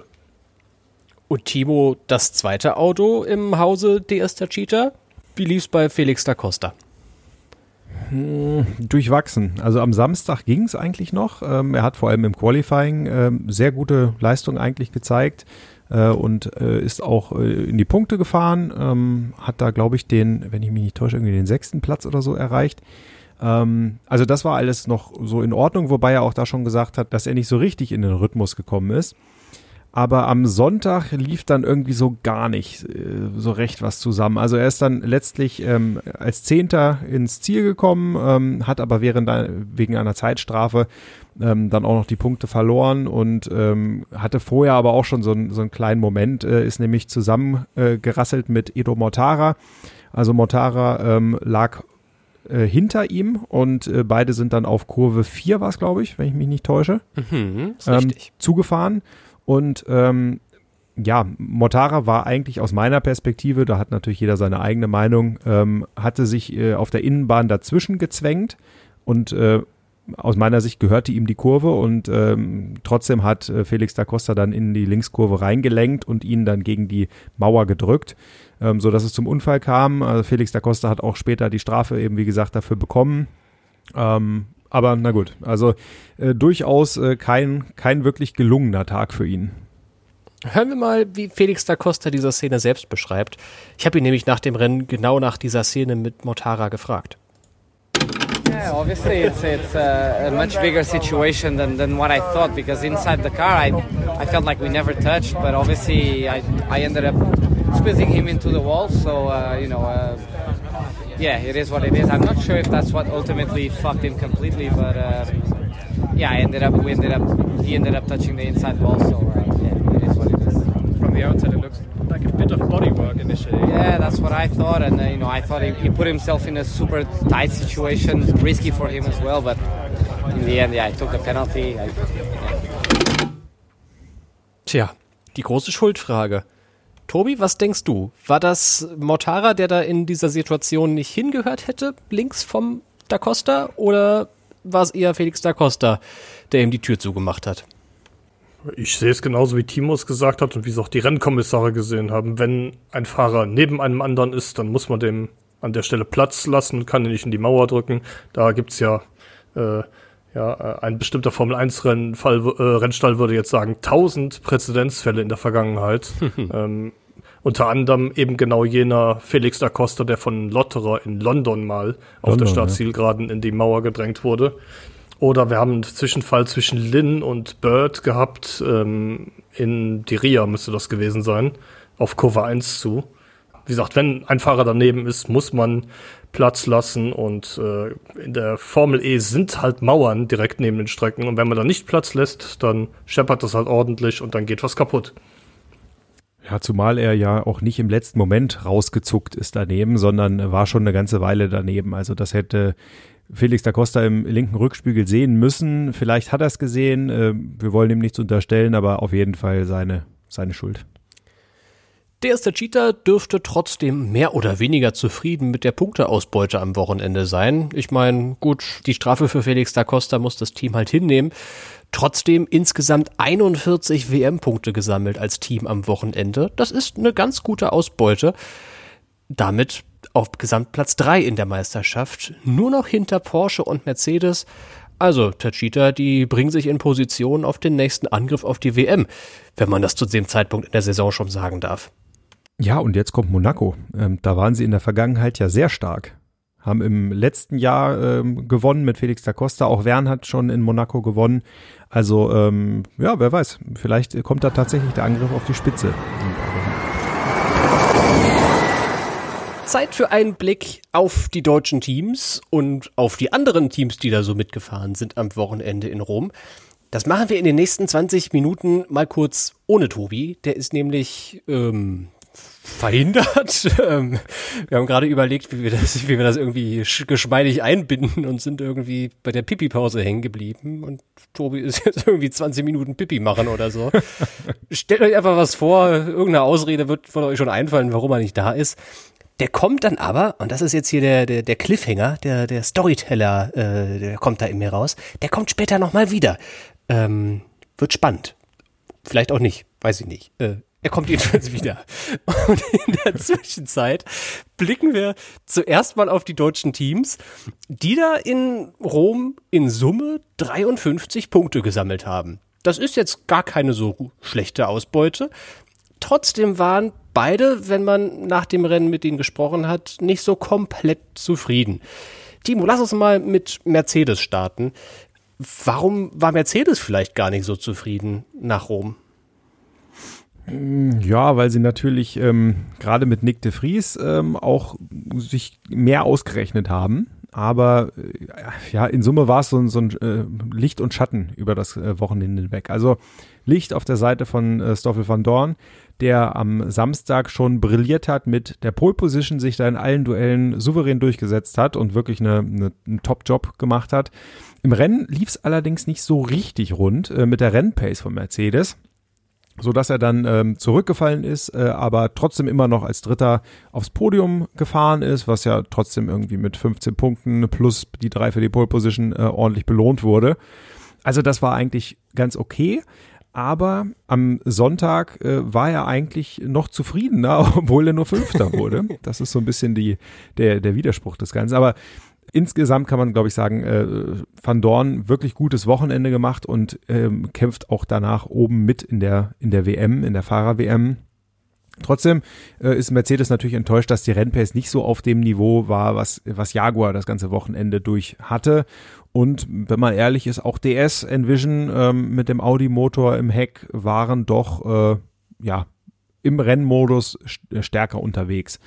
Und Timo, das zweite Auto im Hause DS der Cheater? Wie lief's bei Felix da Costa? Durchwachsen. Also am Samstag ging es eigentlich noch. Ähm, er hat vor allem im Qualifying ähm, sehr gute Leistung eigentlich gezeigt äh, und äh, ist auch äh, in die Punkte gefahren. Ähm, hat da, glaube ich, den, wenn ich mich nicht täusche, irgendwie den sechsten Platz oder so erreicht. Ähm, also das war alles noch so in Ordnung, wobei er auch da schon gesagt hat, dass er nicht so richtig in den Rhythmus gekommen ist. Aber am Sonntag lief dann irgendwie so gar nicht äh, so recht was zusammen. Also er ist dann letztlich ähm, als Zehnter ins Ziel gekommen, ähm, hat aber während wegen einer Zeitstrafe ähm, dann auch noch die Punkte verloren und ähm, hatte vorher aber auch schon so, einen- so einen kleinen Moment, äh, ist nämlich zusammengerasselt äh, mit Edo Mortara. Also Mortara ähm, lag äh, hinter ihm und äh, beide sind dann auf Kurve 4 war es, glaube ich, wenn ich mich nicht täusche, Mhm, ähm, zugefahren. Und ähm, ja, Mortara war eigentlich aus meiner Perspektive, da hat natürlich jeder seine eigene Meinung, ähm, hatte sich äh, auf der Innenbahn dazwischen gezwängt und äh, aus meiner Sicht gehörte ihm die Kurve und ähm, trotzdem hat äh, Felix da Costa dann in die Linkskurve reingelenkt und ihn dann gegen die Mauer gedrückt, ähm, so dass es zum Unfall kam. Also Felix da Costa hat auch später die Strafe eben wie gesagt dafür bekommen. Ähm, aber na gut, also äh, durchaus äh, kein kein wirklich gelungener Tag für ihn. Hören wir mal, wie Felix da Costa diese Szene selbst beschreibt. Ich habe ihn nämlich nach dem Rennen genau nach dieser Szene mit Mortara gefragt. Yeah, obviously it's it's a, a much bigger situation than, than what I thought because inside the car I I felt like we never touched, but obviously I I ended up squeezing him into the wall. So uh, you know, uh, yeah, it is what it is. I'm not sure if that's what ultimately fucked him completely, but um, yeah, I ended up we ended up he ended up touching the inside wall. So uh, From the outside, it looks like a bit of bodywork initially. Yeah, that's what I thought, and uh, you know, I thought he, he put himself in a super tight situation, risky for him as well. But in the end, yeah, I took the penalty. I, yeah. Tja, die große Schuldfrage. Tobi, was denkst du? War das Mortara, der da in dieser Situation nicht hingehört hätte, links vom Da Costa, oder war es eher Felix Da Costa, der ihm die Tür zugemacht hat? Ich sehe es genauso wie Timo es gesagt hat und wie es auch die Rennkommissare gesehen haben. Wenn ein Fahrer neben einem anderen ist, dann muss man dem an der Stelle Platz lassen und kann ihn nicht in die Mauer drücken. Da gibt's ja, äh, ja äh, ein bestimmter Formel 1 Rennfall, äh, Rennstall würde jetzt sagen, tausend Präzedenzfälle in der Vergangenheit. [LAUGHS] ähm, unter anderem eben genau jener Felix da Costa, der von Lotterer in London mal auf London, der ja. Startzielgeraden in die Mauer gedrängt wurde. Oder wir haben einen Zwischenfall zwischen Lynn und Bird gehabt, ähm, in Diria müsste das gewesen sein, auf Kurve 1 zu. Wie gesagt, wenn ein Fahrer daneben ist, muss man Platz lassen und äh, in der Formel E sind halt Mauern direkt neben den Strecken und wenn man da nicht Platz lässt, dann scheppert das halt ordentlich und dann geht was kaputt. Ja, zumal er ja auch nicht im letzten Moment rausgezuckt ist daneben, sondern war schon eine ganze Weile daneben. Also das hätte Felix da Costa im linken Rückspiegel sehen müssen. Vielleicht hat er es gesehen. Äh, Wir wollen ihm nichts unterstellen, aber auf jeden Fall seine, seine Schuld. Der erste Cheater dürfte trotzdem mehr oder weniger zufrieden mit der Punkteausbeute am Wochenende sein. Ich meine, gut, die Strafe für Felix da Costa muss das Team halt hinnehmen. Trotzdem insgesamt 41 WM-Punkte gesammelt als Team am Wochenende. Das ist eine ganz gute Ausbeute. Damit auf Gesamtplatz 3 in der Meisterschaft. Nur noch hinter Porsche und Mercedes. Also, Tachita, die bringen sich in Position auf den nächsten Angriff auf die WM, wenn man das zu dem Zeitpunkt in der Saison schon sagen darf. Ja, und jetzt kommt Monaco. Ähm, da waren sie in der Vergangenheit ja sehr stark. Haben im letzten Jahr ähm, gewonnen mit Felix da Costa. Auch Wern hat schon in Monaco gewonnen. Also, ähm, ja, wer weiß. Vielleicht kommt da tatsächlich der Angriff auf die Spitze. in ein paar Wochen. Zeit für einen Blick auf die deutschen Teams und auf die anderen Teams, die da so mitgefahren sind am Wochenende in Rom. Das machen wir in den nächsten 20 Minuten mal kurz ohne Tobi. Der ist nämlich ähm, verhindert. [LAUGHS] Ähm, wir haben gerade überlegt, wie wir das, wie wir das irgendwie sch- geschmeidig einbinden und sind irgendwie bei der Pipi-Pause hängen geblieben. Und Tobi ist jetzt irgendwie 20 Minuten Pipi machen oder so. [LAUGHS] Stellt euch einfach was vor, irgendeine Ausrede wird von euch schon einfallen, warum er nicht da ist. Der kommt dann aber, und das ist jetzt hier der, der, der Cliffhanger, der, der Storyteller, äh, der kommt da in mir raus, der kommt später nochmal wieder. Ähm, wird spannend. Vielleicht auch nicht, weiß ich nicht. Äh, er kommt [LAUGHS] jedenfalls wieder. Und in der Zwischenzeit blicken wir zuerst mal auf die deutschen Teams, die da in Rom in Summe 53 Punkte gesammelt haben. Das ist jetzt gar keine so schlechte Ausbeute. Trotzdem waren beide, wenn man nach dem Rennen mit ihnen gesprochen hat, nicht so komplett zufrieden. Timo, lass uns mal mit Mercedes starten. Warum war Mercedes vielleicht gar nicht so zufrieden nach Rom? Ja, weil sie natürlich ähm, gerade mit Nick de Vries ähm, auch sich mehr ausgerechnet haben. aber äh, ja, in Summe war es so, so ein äh, Licht und Schatten über das äh, Wochenende hinweg. Also Licht auf der Seite von äh, Stoffel van Dorn, der am Samstag schon brilliert hat mit der Pole Position, sich da in allen Duellen souverän durchgesetzt hat und wirklich eine, eine, einen Top-Job gemacht hat. Im Rennen lief es allerdings nicht so richtig rund äh, mit der Rennpace von Mercedes so dass er dann ähm, zurückgefallen ist, äh, aber trotzdem immer noch als Dritter aufs Podium gefahren ist, was ja trotzdem irgendwie mit 15 Punkten plus die drei für die Pole Position äh, ordentlich belohnt wurde. Also das war eigentlich ganz okay. Aber am Sonntag äh, war er eigentlich noch zufriedener, [LAUGHS] obwohl er nur Fünfter wurde. Das ist so ein bisschen die, der, der Widerspruch des Ganzen. Aber insgesamt kann man, glaube ich, sagen, äh, Van Dorn wirklich gutes Wochenende gemacht und ähm, kämpft auch danach oben mit in der, in der WM, in der Fahrer-WM. Trotzdem äh, ist Mercedes natürlich enttäuscht, dass die Rennpace nicht so auf dem Niveau war, was, was Jaguar das ganze Wochenende durch hatte. Und wenn man ehrlich ist, auch DS Envision ähm, mit dem Audi-Motor im Heck waren doch äh, ja im Rennmodus stärker unterwegs.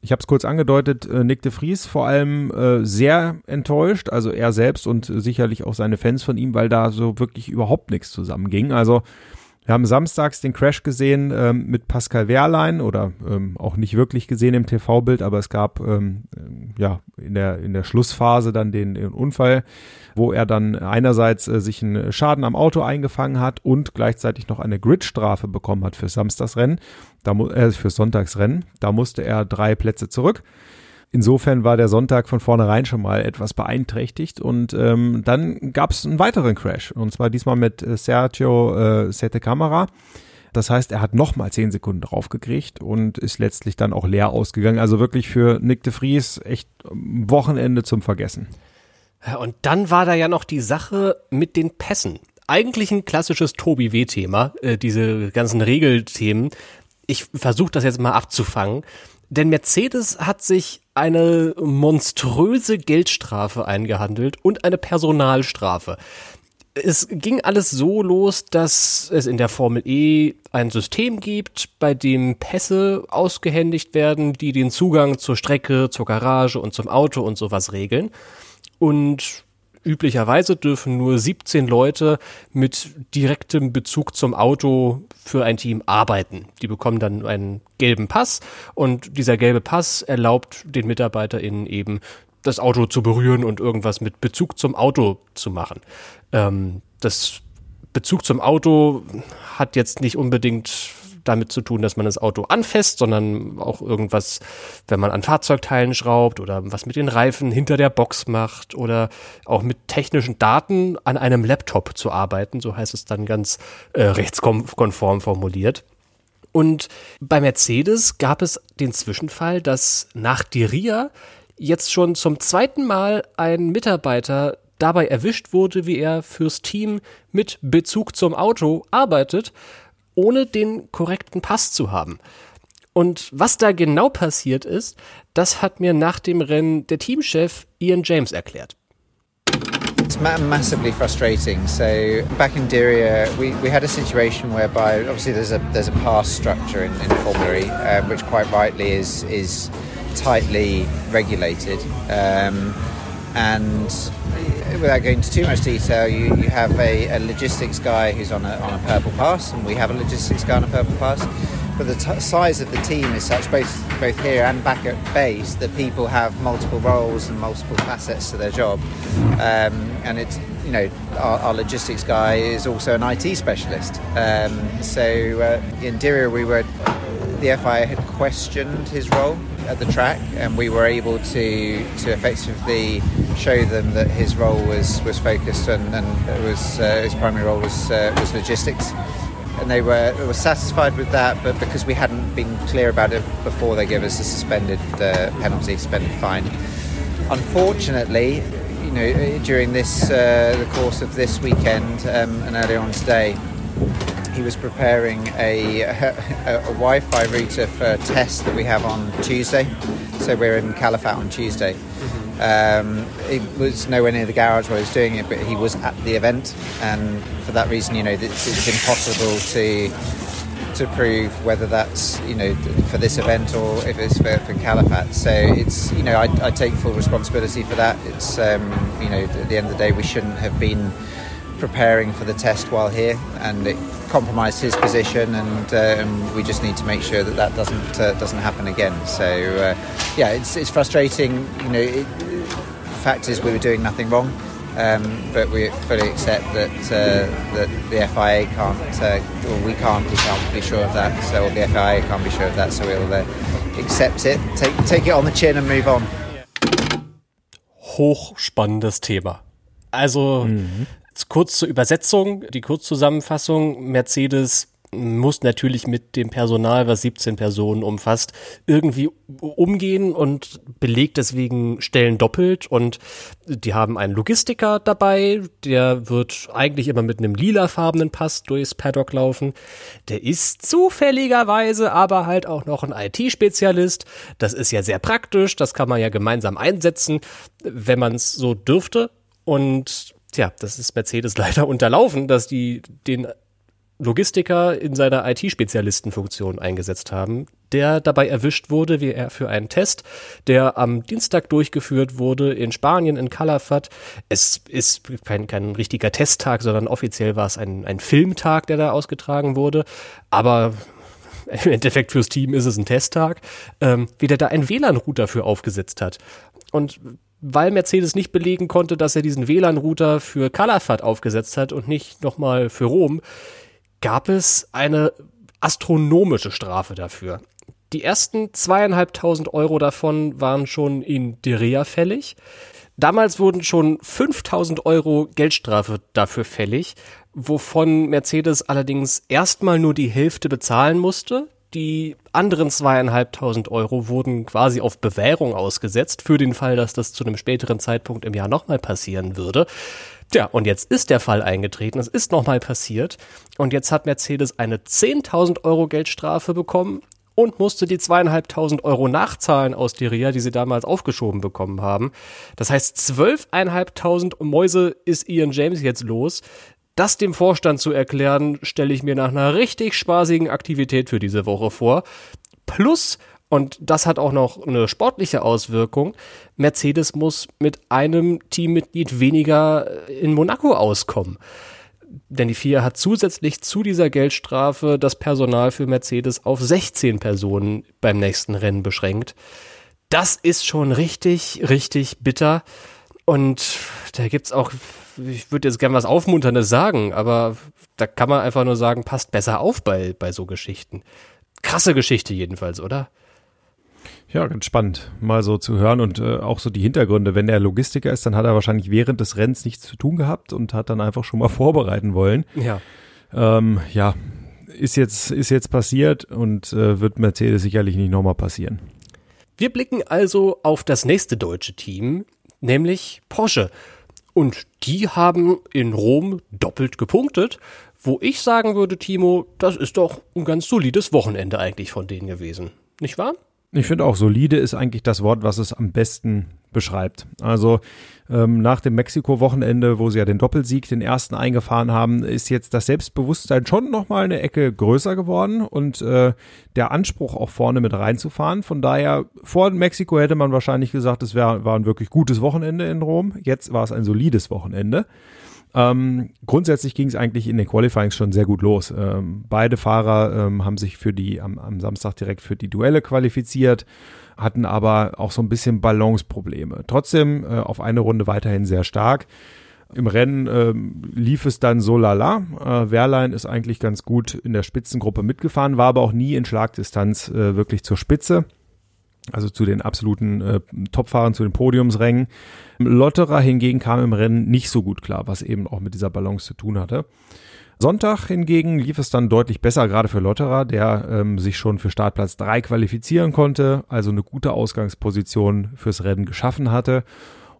Ich habe es kurz angedeutet, äh, Nick de Vries vor allem äh, sehr enttäuscht, also er selbst und sicherlich auch seine Fans von ihm, weil da so wirklich überhaupt nichts zusammenging. Also wir haben samstags den Crash gesehen ähm, mit Pascal Wehrlein oder ähm, auch nicht wirklich gesehen im TV-Bild, aber es gab ähm, ja in der, in der Schlussphase dann den, den Unfall, wo er dann einerseits äh, sich einen Schaden am Auto eingefangen hat und gleichzeitig noch eine Gridstrafe bekommen hat für Samstagsrennen, da, äh, für Sonntagsrennen. Da musste er drei Plätze zurück. Insofern war der Sonntag von vornherein schon mal etwas beeinträchtigt und ähm, dann gab es einen weiteren Crash und zwar diesmal mit äh, Sergio äh, Sette Camera. Das heißt, er hat nochmal zehn Sekunden draufgekriegt und ist letztlich dann auch leer ausgegangen. Also wirklich für Nick de Vries echt Wochenende zum Vergessen. Und dann war da ja noch die Sache mit den Pässen. Eigentlich ein klassisches Tobi W-Thema, äh, diese ganzen Regelthemen. Ich versuche das jetzt mal abzufangen. Denn Mercedes hat sich eine monströse Geldstrafe eingehandelt und eine Personalstrafe. Es ging alles so los, dass es in der Formel E ein System gibt, bei dem Pässe ausgehändigt werden, die den Zugang zur Strecke, zur Garage und zum Auto und sowas regeln. Und üblicherweise dürfen nur 17 Leute mit direktem Bezug zum Auto für ein Team arbeiten. Die bekommen dann einen gelben Pass und dieser gelbe Pass erlaubt den MitarbeiterInnen eben das Auto zu berühren und irgendwas mit Bezug zum Auto zu machen. Ähm, das Bezug zum Auto hat jetzt nicht unbedingt damit zu tun, dass man das Auto anfasst, sondern auch irgendwas, wenn man an Fahrzeugteilen schraubt oder was mit den Reifen hinter der Box macht oder auch mit technischen Daten an einem Laptop zu arbeiten. So heißt es dann ganz äh, rechtskonform formuliert. Und bei Mercedes gab es den Zwischenfall, dass nach Diria jetzt schon zum zweiten Mal ein Mitarbeiter dabei erwischt wurde, wie er fürs Team mit Bezug zum Auto arbeitet ohne den korrekten Pass zu haben. Und was da genau passiert ist, das hat mir nach dem Rennen der Teamchef Ian James erklärt. It's massively frustrating. So back in Diria, we, we had a situation whereby obviously there's a there's a pass structure in, in Formula E, uh, which quite rightly is is tightly regulated. Um, and without going into too much detail, you, you have a, a logistics guy who's on a, on a purple pass, and we have a logistics guy on a purple pass. But the t- size of the team is such, both both here and back at base, that people have multiple roles and multiple facets to their job. Um, and it's you know our, our, logistics guy is also an IT specialist. Um, so uh, in Diria, we were the FIA had questioned his role at the track, and we were able to to effectively show them that his role was was focused and, and was uh, his primary role was uh, was logistics. And they were, were satisfied with that, but because we hadn't been clear about it before, they gave us a suspended uh, penalty, suspended fine. Unfortunately, you know, during this uh, the course of this weekend um, and earlier on today, he was preparing a, a, a, Wi-Fi router for a test that we have on Tuesday. So we're in Califat on Tuesday. Um, he was nowhere near the garage where he was doing it, but he was at the event, and for that reason, you know, it's, it's impossible to to prove whether that's you know for this event or if it's for, for Califat. So it's you know I, I take full responsibility for that. It's um, you know at the end of the day we shouldn't have been preparing for the test while here, and it compromised his position, and um, we just need to make sure that that doesn't uh, doesn't happen again. So uh, yeah, it's it's frustrating. You know, it, the fact is we were doing nothing wrong. Um, but we fully accept that uh, that the FIA can't, uh, or we can't, we can't be sure of that. So the FIA can't be sure of that. So we'll uh, accept it, take take it on the chin, and move on. Hochspannendes Thema. Also mhm. Kurz zur Übersetzung, die Kurzzusammenfassung: Mercedes muss natürlich mit dem Personal, was 17 Personen umfasst, irgendwie umgehen und belegt deswegen Stellen doppelt. Und die haben einen Logistiker dabei, der wird eigentlich immer mit einem lilafarbenen Pass durchs Paddock laufen. Der ist zufälligerweise aber halt auch noch ein IT-Spezialist. Das ist ja sehr praktisch, das kann man ja gemeinsam einsetzen, wenn man es so dürfte. Und Tja, das ist Mercedes [LAUGHS] leider unterlaufen, dass die den Logistiker in seiner IT-Spezialistenfunktion eingesetzt haben, der dabei erwischt wurde, wie er für einen Test, der am Dienstag durchgeführt wurde in Spanien, in Calafat. Es ist kein, kein richtiger Testtag, sondern offiziell war es ein, ein Filmtag, der da ausgetragen wurde. Aber [LAUGHS] im Endeffekt fürs Team ist es ein Testtag, ähm, wie der da einen WLAN-Router für aufgesetzt hat. Und weil Mercedes nicht belegen konnte, dass er diesen WLAN-Router für Calafat aufgesetzt hat und nicht nochmal für Rom, gab es eine astronomische Strafe dafür. Die ersten zweieinhalbtausend Euro davon waren schon in Direa fällig. Damals wurden schon 5000 Euro Geldstrafe dafür fällig, wovon Mercedes allerdings erstmal nur die Hälfte bezahlen musste. Die anderen zweieinhalbtausend Euro wurden quasi auf Bewährung ausgesetzt, für den Fall, dass das zu einem späteren Zeitpunkt im Jahr nochmal passieren würde. Tja, und jetzt ist der Fall eingetreten, es ist nochmal passiert und jetzt hat Mercedes eine 10.000 Euro Geldstrafe bekommen und musste die zweieinhalbtausend Euro nachzahlen aus die RIA, die sie damals aufgeschoben bekommen haben. Das heißt, zwölfeinhalbtausend Mäuse ist Ian James jetzt los. Das dem Vorstand zu erklären, stelle ich mir nach einer richtig spaßigen Aktivität für diese Woche vor. Plus und das hat auch noch eine sportliche Auswirkung. Mercedes muss mit einem Teammitglied weniger in Monaco auskommen. Denn die FIA hat zusätzlich zu dieser Geldstrafe das Personal für Mercedes auf 16 Personen beim nächsten Rennen beschränkt. Das ist schon richtig, richtig bitter. Und da gibt's auch, ich würde jetzt gern was Aufmunterndes sagen, aber da kann man einfach nur sagen, passt besser auf bei, bei so Geschichten. Krasse Geschichte jedenfalls, oder? Ja, ganz spannend, mal so zu hören und äh, auch so die Hintergründe. Wenn er Logistiker ist, dann hat er wahrscheinlich während des Rennens nichts zu tun gehabt und hat dann einfach schon mal [LAUGHS] vorbereiten wollen. Ja. Ähm, ja, ist jetzt, ist jetzt passiert und äh, wird Mercedes sicherlich nicht nochmal passieren. Wir blicken also auf das nächste deutsche Team, nämlich Porsche. Und die haben in Rom doppelt gepunktet, wo ich sagen würde, Timo, das ist doch ein ganz solides Wochenende eigentlich von denen gewesen. Nicht wahr? Ich finde auch solide ist eigentlich das Wort, was es am besten beschreibt. Also ähm, nach dem Mexiko-Wochenende, wo sie ja den Doppelsieg, den ersten eingefahren haben, ist jetzt das Selbstbewusstsein schon nochmal eine Ecke größer geworden und äh, der Anspruch auch vorne mit reinzufahren. Von daher, vor Mexiko hätte man wahrscheinlich gesagt, es wär, war ein wirklich gutes Wochenende in Rom. Jetzt war es ein solides Wochenende. Ähm, grundsätzlich ging es eigentlich in den Qualifyings schon sehr gut los. Ähm, beide Fahrer ähm, haben sich für die am, am, Samstag direkt für die Duelle qualifiziert, hatten aber auch so ein bisschen Balanceprobleme. Trotzdem äh, auf eine Runde weiterhin sehr stark. Im Rennen äh, lief es dann so lala. Äh, Wehrlein ist eigentlich ganz gut in der Spitzengruppe mitgefahren, war aber auch nie in Schlagdistanz äh, wirklich zur Spitze also zu den absoluten äh, Topfahrern, zu den Podiumsrängen. Lotterer hingegen kam im Rennen nicht so gut klar, was eben auch mit dieser Balance zu tun hatte. Sonntag hingegen lief es dann deutlich besser, gerade für Lotterer, der ähm, sich schon für Startplatz 3 qualifizieren konnte, also eine gute Ausgangsposition fürs Rennen geschaffen hatte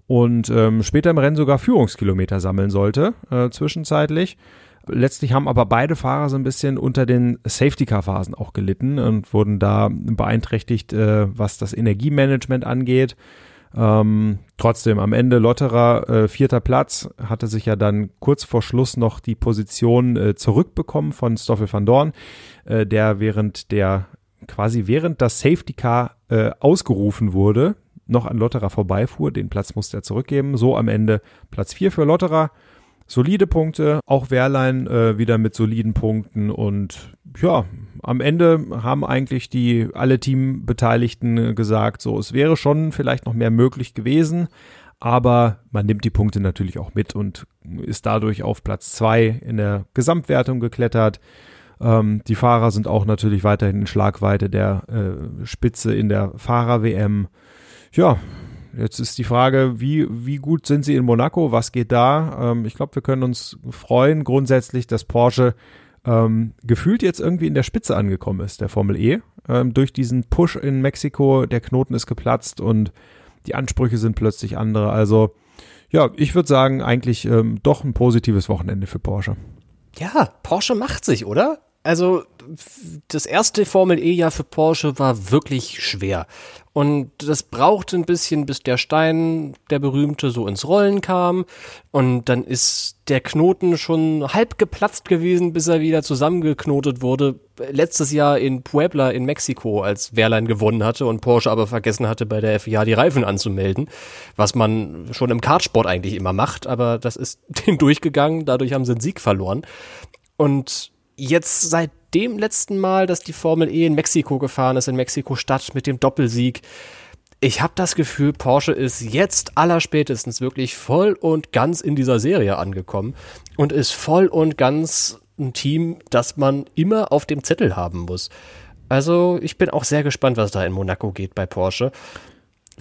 und ähm, später im Rennen sogar Führungskilometer sammeln sollte, äh, zwischenzeitlich. Letztlich haben aber beide Fahrer so ein bisschen unter den Safety-Car-Phasen auch gelitten und wurden da beeinträchtigt, äh, was das Energiemanagement angeht. Ähm, trotzdem, am Ende Lotterer, äh, vierter Platz, hatte sich ja dann kurz vor Schluss noch die Position äh, zurückbekommen von Stoffel van Dorn, äh, der während der, quasi während das Safety Car äh, ausgerufen wurde, noch an Lotterer vorbeifuhr. Den Platz musste er zurückgeben. So am Ende Platz vier für Lotterer. Solide Punkte, auch Wehrlein äh, wieder mit soliden Punkten und ja, am Ende haben eigentlich die alle Teambeteiligten gesagt, so es wäre schon vielleicht noch mehr möglich gewesen, aber man nimmt die Punkte natürlich auch mit und ist dadurch auf Platz zwei in der Gesamtwertung geklettert. Ähm, die Fahrer sind auch natürlich weiterhin in Schlagweite der äh, Spitze in der Fahrer-WM. Ja, Jetzt ist die Frage, wie, wie gut sind sie in Monaco? Was geht da? Ähm, ich glaube, wir können uns freuen grundsätzlich, dass Porsche ähm, gefühlt jetzt irgendwie in der Spitze angekommen ist, der Formel E. Ähm, durch diesen Push in Mexiko, der Knoten ist geplatzt und die Ansprüche sind plötzlich andere. Also ja, ich würde sagen, eigentlich ähm, doch ein positives Wochenende für Porsche. Ja, Porsche macht sich, oder? Also das erste Formel E-Jahr für Porsche war wirklich schwer. Und das brauchte ein bisschen, bis der Stein, der berühmte, so ins Rollen kam. Und dann ist der Knoten schon halb geplatzt gewesen, bis er wieder zusammengeknotet wurde. Letztes Jahr in Puebla in Mexiko, als Wehrlein gewonnen hatte und Porsche aber vergessen hatte, bei der FIA die Reifen anzumelden. Was man schon im Kartsport eigentlich immer macht, aber das ist [LAUGHS] dem durchgegangen. Dadurch haben sie einen Sieg verloren. Und jetzt seit dem letzten Mal, dass die Formel E in Mexiko gefahren ist, in Mexiko-Stadt mit dem Doppelsieg, ich habe das Gefühl, Porsche ist jetzt allerspätestens wirklich voll und ganz in dieser Serie angekommen und ist voll und ganz ein Team, das man immer auf dem Zettel haben muss. Also ich bin auch sehr gespannt, was da in Monaco geht bei Porsche.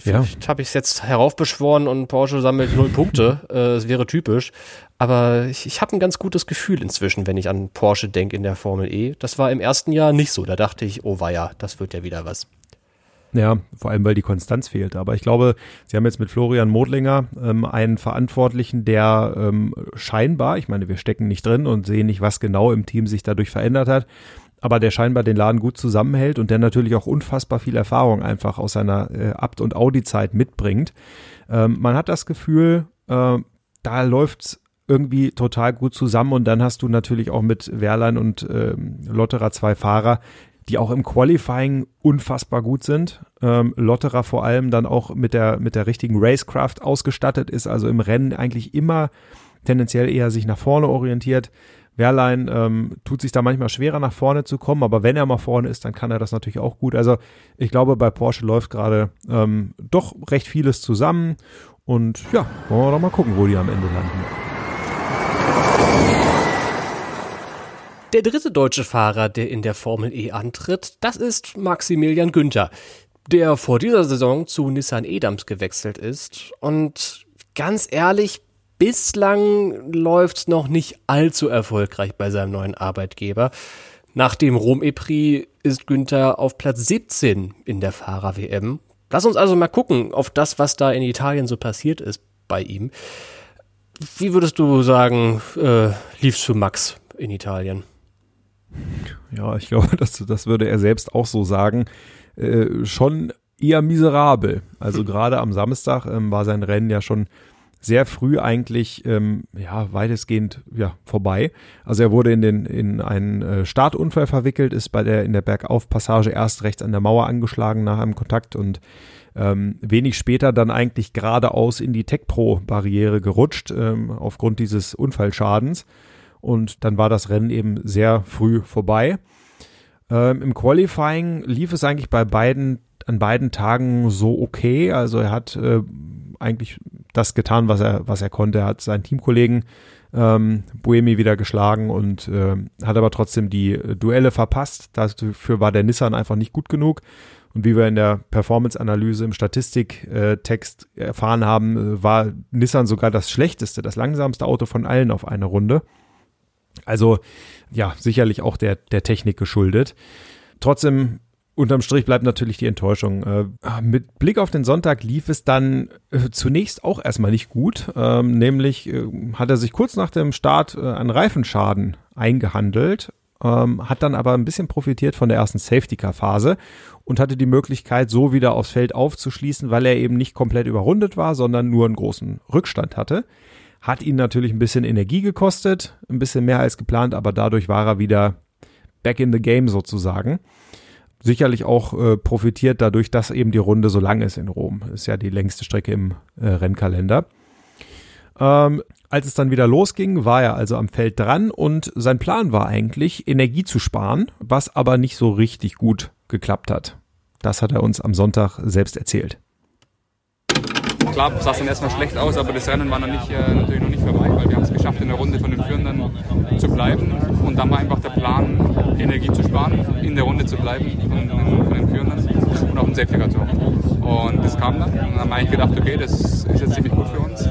Vielleicht ja. habe ich es jetzt heraufbeschworen und Porsche sammelt null Punkte. [LAUGHS] äh, es wäre typisch. Aber ich, ich habe ein ganz gutes Gefühl inzwischen, wenn ich an Porsche denke in der Formel E. Das war im ersten Jahr nicht so. Da dachte ich, oh weia, das wird ja wieder was. Ja, vor allem, weil die Konstanz fehlt. Aber ich glaube, Sie haben jetzt mit Florian Modlinger ähm, einen Verantwortlichen, der ähm, scheinbar, ich meine, wir stecken nicht drin und sehen nicht, was genau im Team sich dadurch verändert hat, aber der scheinbar den Laden gut zusammenhält und der natürlich auch unfassbar viel Erfahrung einfach aus seiner äh, Abt- und Audi-Zeit mitbringt. Ähm, man hat das Gefühl, äh, da läuft's irgendwie total gut zusammen und dann hast du natürlich auch mit Wehrlein und ähm, Lotterer zwei Fahrer, die auch im Qualifying unfassbar gut sind. Ähm, Lotterer vor allem dann auch mit der, mit der richtigen Racecraft ausgestattet ist, also im Rennen eigentlich immer tendenziell eher sich nach vorne orientiert. Wehrlein ähm, tut sich da manchmal schwerer nach vorne zu kommen, aber wenn er mal vorne ist, dann kann er das natürlich auch gut. Also ich glaube, bei Porsche läuft gerade ähm, doch recht vieles zusammen und ja, wollen wir doch mal gucken, wo die am Ende landen. Der dritte deutsche Fahrer, der in der Formel E antritt, das ist Maximilian Günther, der vor dieser Saison zu Nissan Edams gewechselt ist und ganz ehrlich, Bislang läuft's noch nicht allzu erfolgreich bei seinem neuen Arbeitgeber. Nach dem Rom-E-Prix ist Günther auf Platz 17 in der Fahrer-WM. Lass uns also mal gucken auf das, was da in Italien so passiert ist bei ihm. Wie würdest du sagen, äh, lief's für Max in Italien? Ja, ich glaube, [LAUGHS] das, das würde er selbst auch so sagen. Äh, schon eher miserabel. Also [LAUGHS] gerade am Samstag ähm, war sein Rennen ja schon sehr früh eigentlich ähm, ja weitestgehend ja vorbei. Also er wurde in den in einen äh, Startunfall verwickelt, ist bei der in der Bergaufpassage erst rechts an der Mauer angeschlagen nach einem Kontakt und ähm, wenig später dann eigentlich geradeaus in die Tech Pro Barriere gerutscht ähm, aufgrund dieses Unfallschadens und dann war das Rennen eben sehr früh vorbei. Ähm, Im Qualifying lief es eigentlich bei beiden an beiden Tagen so okay. Also er hat äh, eigentlich das getan, was er, was er konnte. Er hat seinen Teamkollegen ähm, Buemi wieder geschlagen und äh, hat aber trotzdem die Duelle verpasst. Dafür war der Nissan einfach nicht gut genug. Und wie wir in der Performance-Analyse im Statistiktext erfahren haben, war Nissan sogar das schlechteste, das langsamste Auto von allen auf eine Runde. Also ja, sicherlich auch der, der Technik geschuldet. Trotzdem Unterm Strich bleibt natürlich die Enttäuschung. Äh, mit Blick auf den Sonntag lief es dann äh, zunächst auch erstmal nicht gut. Ähm, nämlich äh, hat er sich kurz nach dem Start einen Reifenschaden eingehandelt. ähm, hat dann aber ein bisschen profitiert von der ersten Safety-Car-Phase und hatte die Möglichkeit, so wieder aufs Feld aufzuschließen, weil er eben nicht komplett überrundet war, sondern nur einen großen Rückstand hatte. Hat ihn natürlich ein bisschen Energie gekostet, ein bisschen mehr als geplant, aber dadurch war er wieder back in the game sozusagen. Sicherlich auch äh, profitiert dadurch, dass eben die Runde so lang ist in Rom. Ist ja die längste Strecke im äh, Rennkalender. Ähm, als es dann wieder losging, war er also am Feld dran und sein Plan war eigentlich, Energie zu sparen, was aber nicht so richtig gut geklappt hat. Das hat er uns am Sonntag selbst erzählt. Klar sah es dann erstmal schlecht aus, aber das Rennen war noch nicht, äh, natürlich noch nicht vorbei, weil wir haben geschafft, in der Runde von den Führenden zu bleiben. Und dann war einfach der Plan, Energie zu sparen, in der Runde zu bleiben von, von, den Führenden und auf den Safety Car zu hoffen. Und das kam dann. Und dann haben wir eigentlich gedacht, okay, das ist jetzt ziemlich gut für uns.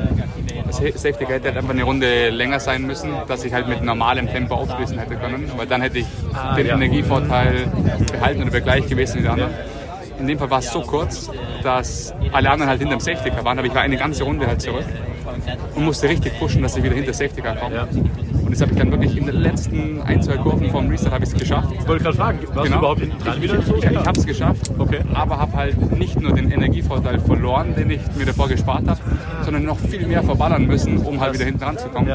Das Safety Car hätte halt einfach eine Runde länger sein müssen, dass ich halt mit normalem Tempo aufschließen hätte können, weil dann hätte ich Ah, den. Energievorteil behalten und wäre gleich gewesen wie die anderen. In dem Fall war es so kurz, dass alle anderen halt hinter dem Safety Car waren, aber ich war eine ganze Runde halt zurück und musste richtig pushen, dass ich wieder hinter Safety Car komme. Und das habe ich dann wirklich in den letzten ein, zwei Kurven vom Restart habe ich es geschafft. Ich wollte gerade fragen, warst du überhaupt hinten dran wieder? Ich, ich, ich habe es geschafft, aber habe halt nicht nur den Energievorteil verloren, den ich mir davor gespart habe, sondern noch viel mehr verballern müssen, um halt wieder hinten dran zu kommen.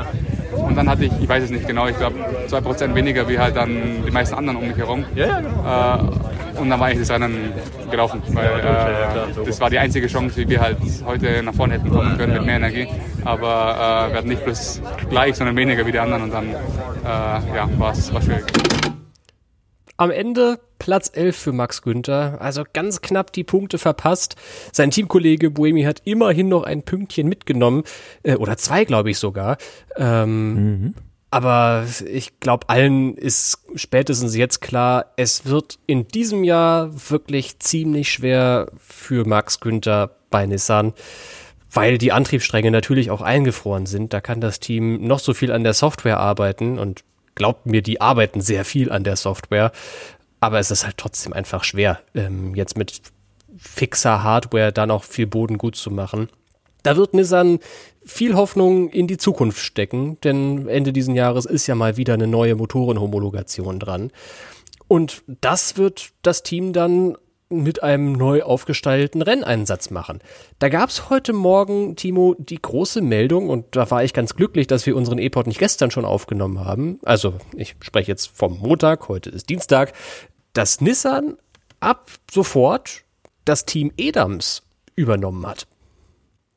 Und dann hatte ich, ich weiß es nicht genau, ich glaube 2% weniger wie halt dann die meisten anderen um mich herum. Ja, ja, Äh, und dann war eigentlich das Rennen gelaufen, weil äh, das war die einzige Chance, wie wir halt heute nach vorne hätten kommen können mit mehr Energie. Aber äh, wir hatten nicht bloß gleich, sondern weniger wie die anderen und dann äh, ja, war es schwierig. Am Ende Platz 11 für Max Günther, also ganz knapp die Punkte verpasst. Sein Teamkollege Buemi hat immerhin noch ein Pünktchen mitgenommen, äh, oder zwei, glaube ich sogar. Ähm, Aber ich glaube, allen ist spätestens jetzt klar, es wird in diesem Jahr wirklich ziemlich schwer für Max Günther bei Nissan, weil die Antriebsstränge natürlich auch eingefroren sind. Da kann das Team noch so viel an der Software arbeiten und glaubt mir, die arbeiten sehr viel an der Software. Aber es ist halt trotzdem einfach schwer, ähm, jetzt mit fixer Hardware da noch viel Boden gut zu machen. Da wird Nissan viel Hoffnung in die Zukunft stecken, denn Ende diesen Jahres ist ja mal wieder eine neue Motorenhomologation dran. Und das wird das Team dann mit einem neu aufgestalteten Renneinsatz machen. Da gab es heute Morgen, Timo, die große Meldung, und da war ich ganz glücklich, dass wir unseren E-Pod nicht gestern schon aufgenommen haben. Also ich spreche jetzt vom Montag, heute ist Dienstag, dass Nissan ab sofort das Team Edams übernommen hat.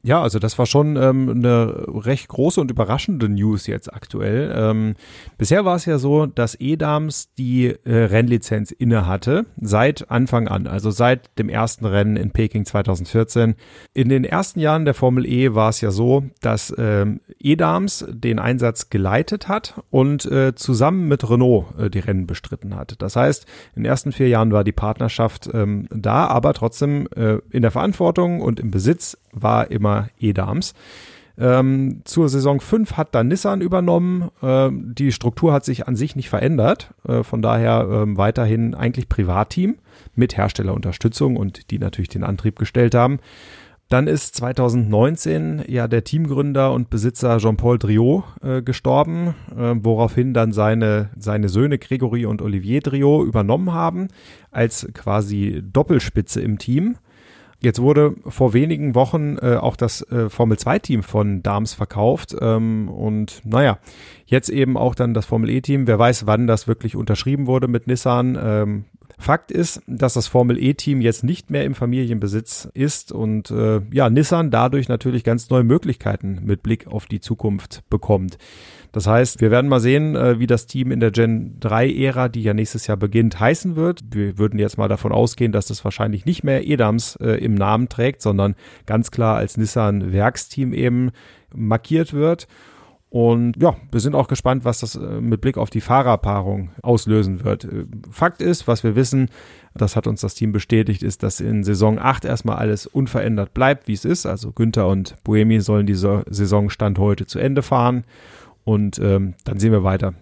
Ja, also das war schon ähm, eine recht große und überraschende News jetzt aktuell. Ähm, bisher war es ja so, dass Edams die äh, Rennlizenz inne hatte seit Anfang an, also seit dem ersten Rennen in Peking 2014. In den ersten Jahren der Formel E war es ja so, dass ähm, Edams den Einsatz geleitet hat und äh, zusammen mit Renault äh, die Rennen bestritten hat. Das heißt, in den ersten vier Jahren war die Partnerschaft ähm, da, aber trotzdem äh, in der Verantwortung und im Besitz war immer Edams. Ähm, zur Saison 5 hat dann Nissan übernommen. Ähm, die Struktur hat sich an sich nicht verändert. Äh, von daher ähm, weiterhin eigentlich Privatteam mit Herstellerunterstützung und die natürlich den Antrieb gestellt haben. Dann ist 2019 ja der Teamgründer und Besitzer Jean-Paul Driot äh, gestorben, äh, woraufhin dann seine, seine Söhne Gregory und Olivier Driot übernommen haben als quasi Doppelspitze im Team. Jetzt wurde vor wenigen Wochen äh, auch das äh, Formel-2-Team von Dams verkauft ähm, und naja, jetzt eben auch dann das Formel-E-Team. Wer weiß, wann das wirklich unterschrieben wurde mit Nissan. Ähm, Fakt ist, dass das Formel-E-Team jetzt nicht mehr im Familienbesitz ist und äh, ja, Nissan dadurch natürlich ganz neue Möglichkeiten mit Blick auf die Zukunft bekommt. Das heißt, wir werden mal sehen, äh, wie das Team in der Gen 3-Ära, die ja nächstes Jahr beginnt, heißen wird. Wir würden jetzt mal davon ausgehen, dass das wahrscheinlich nicht mehr Edams äh, im Namen trägt, sondern ganz klar als Nissan-Werksteam eben markiert wird. Und ja, wir sind auch gespannt, was das äh, mit Blick auf die Fahrerpaarung auslösen wird. Äh, Fakt ist, was wir wissen, das hat uns das Team bestätigt, ist, dass in Saison 8 erstmal alles unverändert bleibt, wie es ist. Also Günther und Buemi sollen diese Saisonstand heute zu Ende fahren. Und ähm, dann sehen wir weiter.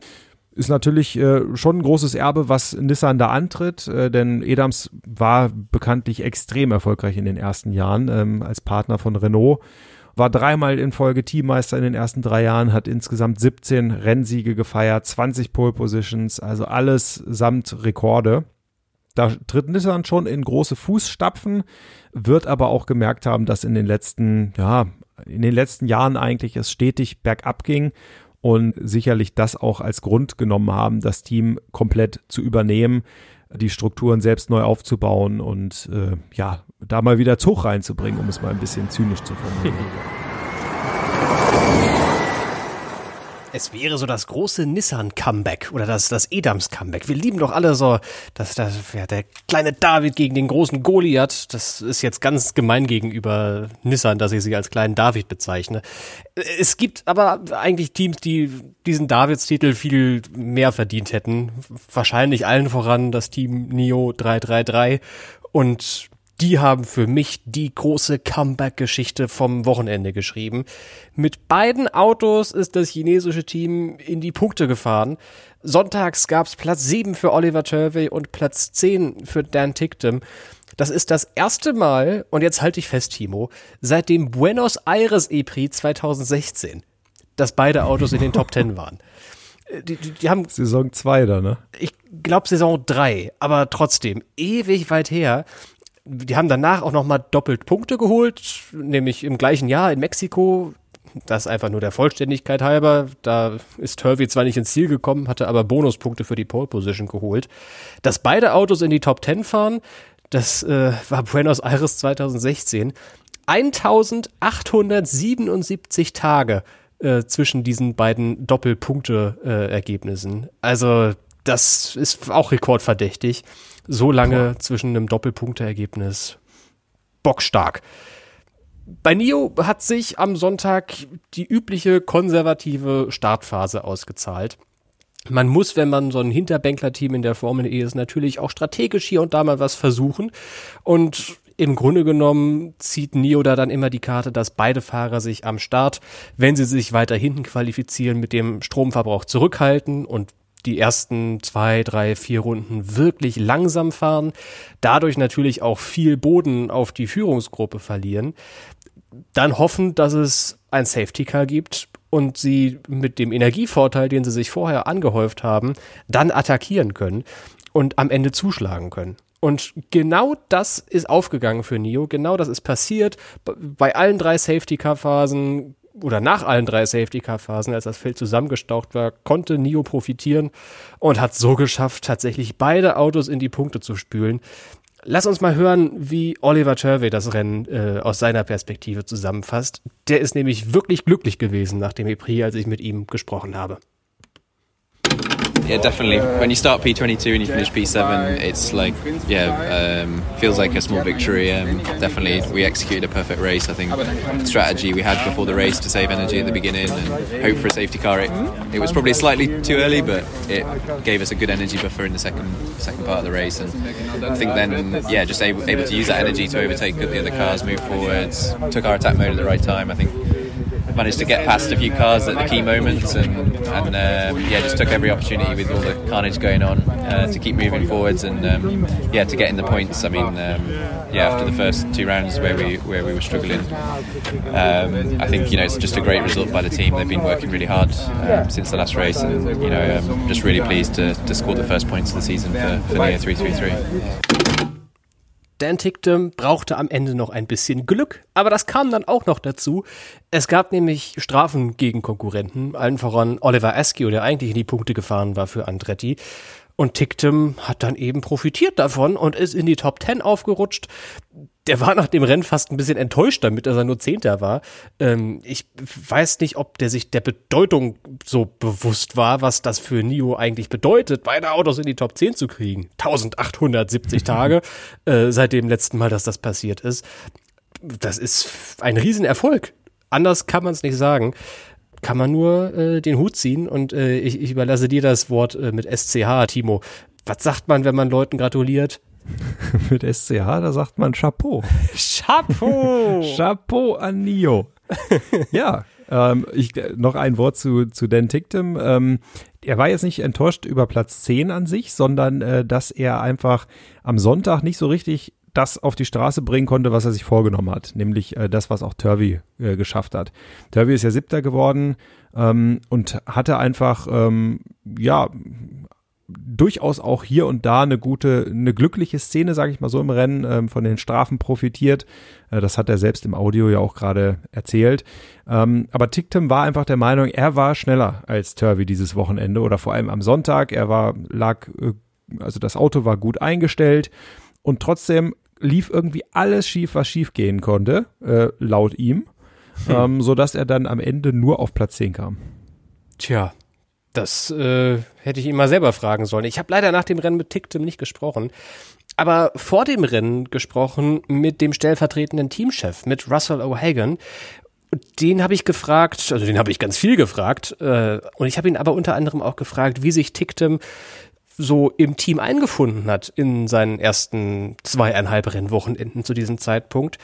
Ist natürlich äh, schon ein großes Erbe, was Nissan da antritt, äh, denn Edams war bekanntlich extrem erfolgreich in den ersten Jahren ähm, als Partner von Renault. War dreimal in Folge Teammeister in den ersten drei Jahren, hat insgesamt 17 Rennsiege gefeiert, 20 Pole Positions, also alles samt Rekorde. Da tritt Nissan schon in große Fußstapfen, wird aber auch gemerkt haben, dass in den letzten, ja, in den letzten Jahren eigentlich es stetig bergab ging und sicherlich das auch als Grund genommen haben, das Team komplett zu übernehmen, die Strukturen selbst neu aufzubauen und äh, ja, da mal wieder Zug reinzubringen, um es mal ein bisschen zynisch zu formulieren. Es wäre so das große Nissan-Comeback oder das, das Edams-Comeback. Wir lieben doch alle so, dass das, ja, der kleine David gegen den großen Goliath. Das ist jetzt ganz gemein gegenüber Nissan, dass ich sie als kleinen David bezeichne. Es gibt aber eigentlich Teams, die diesen Davids-Titel viel mehr verdient hätten. Wahrscheinlich allen voran das Team Nio 333 und die haben für mich die große Comeback-Geschichte vom Wochenende geschrieben. Mit beiden Autos ist das chinesische Team in die Punkte gefahren. Sonntags gab's Platz 7 für Oliver Turvey und Platz 10 für Dan Ticktum. Das ist das erste Mal, und jetzt halte ich fest, Timo, seit dem Buenos Aires E-Prix 2016, dass beide Autos in den Top 10 waren. Die, die, die haben Saison 2 da, ne? Ich glaube Saison 3, aber trotzdem ewig weit her die haben danach auch nochmal doppelt Punkte geholt, nämlich im gleichen Jahr in Mexiko. Das einfach nur der Vollständigkeit halber. Da ist Turvey zwar nicht ins Ziel gekommen, hatte aber Bonuspunkte für die Pole Position geholt. Dass beide Autos in die Top 10 fahren, das äh, war Buenos Aires 2016. 1877 Tage äh, zwischen diesen beiden Doppelpunkte-Ergebnissen. Äh, also das ist auch rekordverdächtig so lange Boah. zwischen einem Doppelpunkteergebnis bockstark. Bei Nio hat sich am Sonntag die übliche konservative Startphase ausgezahlt. Man muss, wenn man so ein Hinterbänkler-Team in der Formel E ist, natürlich auch strategisch hier und da mal was versuchen. Und im Grunde genommen zieht Nio da dann immer die Karte, dass beide Fahrer sich am Start, wenn sie sich weiter hinten qualifizieren, mit dem Stromverbrauch zurückhalten und die ersten zwei, drei, vier Runden wirklich langsam fahren, dadurch natürlich auch viel Boden auf die Führungsgruppe verlieren, dann hoffen, dass es ein Safety Car gibt und sie mit dem Energievorteil, den sie sich vorher angehäuft haben, dann attackieren können und am Ende zuschlagen können. Und genau das ist aufgegangen für Nio, genau das ist passiert. Bei allen drei Safety-Car-Phasen oder nach allen drei Safety-Car-Phasen, als das Feld zusammengestaucht war, konnte Nio profitieren und hat so geschafft, tatsächlich beide Autos in die Punkte zu spülen. Lass uns mal hören, wie Oliver Turvey das Rennen äh, aus seiner Perspektive zusammenfasst. Der ist nämlich wirklich glücklich gewesen nach dem EPRI, als ich mit ihm gesprochen habe. Yeah, definitely. When you start P22 and you finish P7, it's like, yeah, um, feels like a small victory. Um, definitely, we executed a perfect race. I think the strategy we had before the race to save energy at the beginning and hope for a safety car. It, it was probably slightly too early, but it gave us a good energy buffer in the second second part of the race. And I think then, yeah, just able, able to use that energy to overtake the other cars, move forwards, took our attack mode at the right time. I think managed to get past a few cars at the key moments and, and um, yeah, just took every opportunity with all the carnage going on uh, to keep moving forwards and um, yeah, to get in the points. I mean, um, yeah, after the first two rounds where we where we were struggling, um, I think you know it's just a great result by the team. They've been working really hard um, since the last race, and you know, I'm just really pleased to, to score the first points of the season for, for Neo 333. Dan Ticktum brauchte am Ende noch ein bisschen Glück, aber das kam dann auch noch dazu. Es gab nämlich Strafen gegen Konkurrenten, allen voran Oliver Askew, der eigentlich in die Punkte gefahren war für Andretti. Und Ticktum hat dann eben profitiert davon und ist in die Top 10 aufgerutscht. Der war nach dem Rennen fast ein bisschen enttäuscht damit, dass er nur Zehnter war. Ähm, ich weiß nicht, ob der sich der Bedeutung so bewusst war, was das für Nio eigentlich bedeutet, beide Autos in die Top 10 zu kriegen. 1870 [LAUGHS] Tage äh, seit dem letzten Mal, dass das passiert ist. Das ist ein Riesenerfolg. Anders kann man es nicht sagen kann man nur äh, den Hut ziehen und äh, ich, ich überlasse dir das Wort äh, mit SCH, Timo. Was sagt man, wenn man Leuten gratuliert? [LAUGHS] mit SCH, da sagt man Chapeau. [LAUGHS] Chapeau! [LAUGHS] Chapeau an Nio. ja, ähm, ich, noch ein Wort zu, zu Dan Ticktum. Ähm, er war jetzt nicht enttäuscht über Platz 10 an sich, sondern äh, dass er einfach am Sonntag nicht so richtig das auf die Straße bringen konnte, was er sich vorgenommen hat, nämlich äh, das, was auch Turvey äh, geschafft hat. Turvey ist ja Siebter geworden ähm, und hatte einfach, ähm, ja, durchaus auch hier und da eine gute, eine glückliche Szene, sage ich mal so im Rennen, ähm, von den Strafen profitiert. Äh, das hat er selbst im Audio ja auch gerade erzählt. Ähm, aber Tictum war einfach der Meinung, er war schneller als Turvey dieses Wochenende oder vor allem am Sonntag. Er war, lag, äh, also das Auto war gut eingestellt und trotzdem lief irgendwie alles schief, was schief gehen konnte, äh, laut ihm, hm. ähm, sodass er dann am Ende nur auf Platz 10 kam. Tja, das äh, hätte ich ihn mal selber fragen sollen. Ich habe leider nach dem Rennen mit Tictum nicht gesprochen, aber vor dem Rennen gesprochen mit dem stellvertretenden Teamchef, mit Russell O'Hagan. Den habe ich gefragt, also den habe ich ganz viel gefragt, äh, und ich habe ihn aber unter anderem auch gefragt, wie sich Tictum so im Team eingefunden hat in seinen ersten zweieinhalb Rennwochenenden zu diesem Zeitpunkt.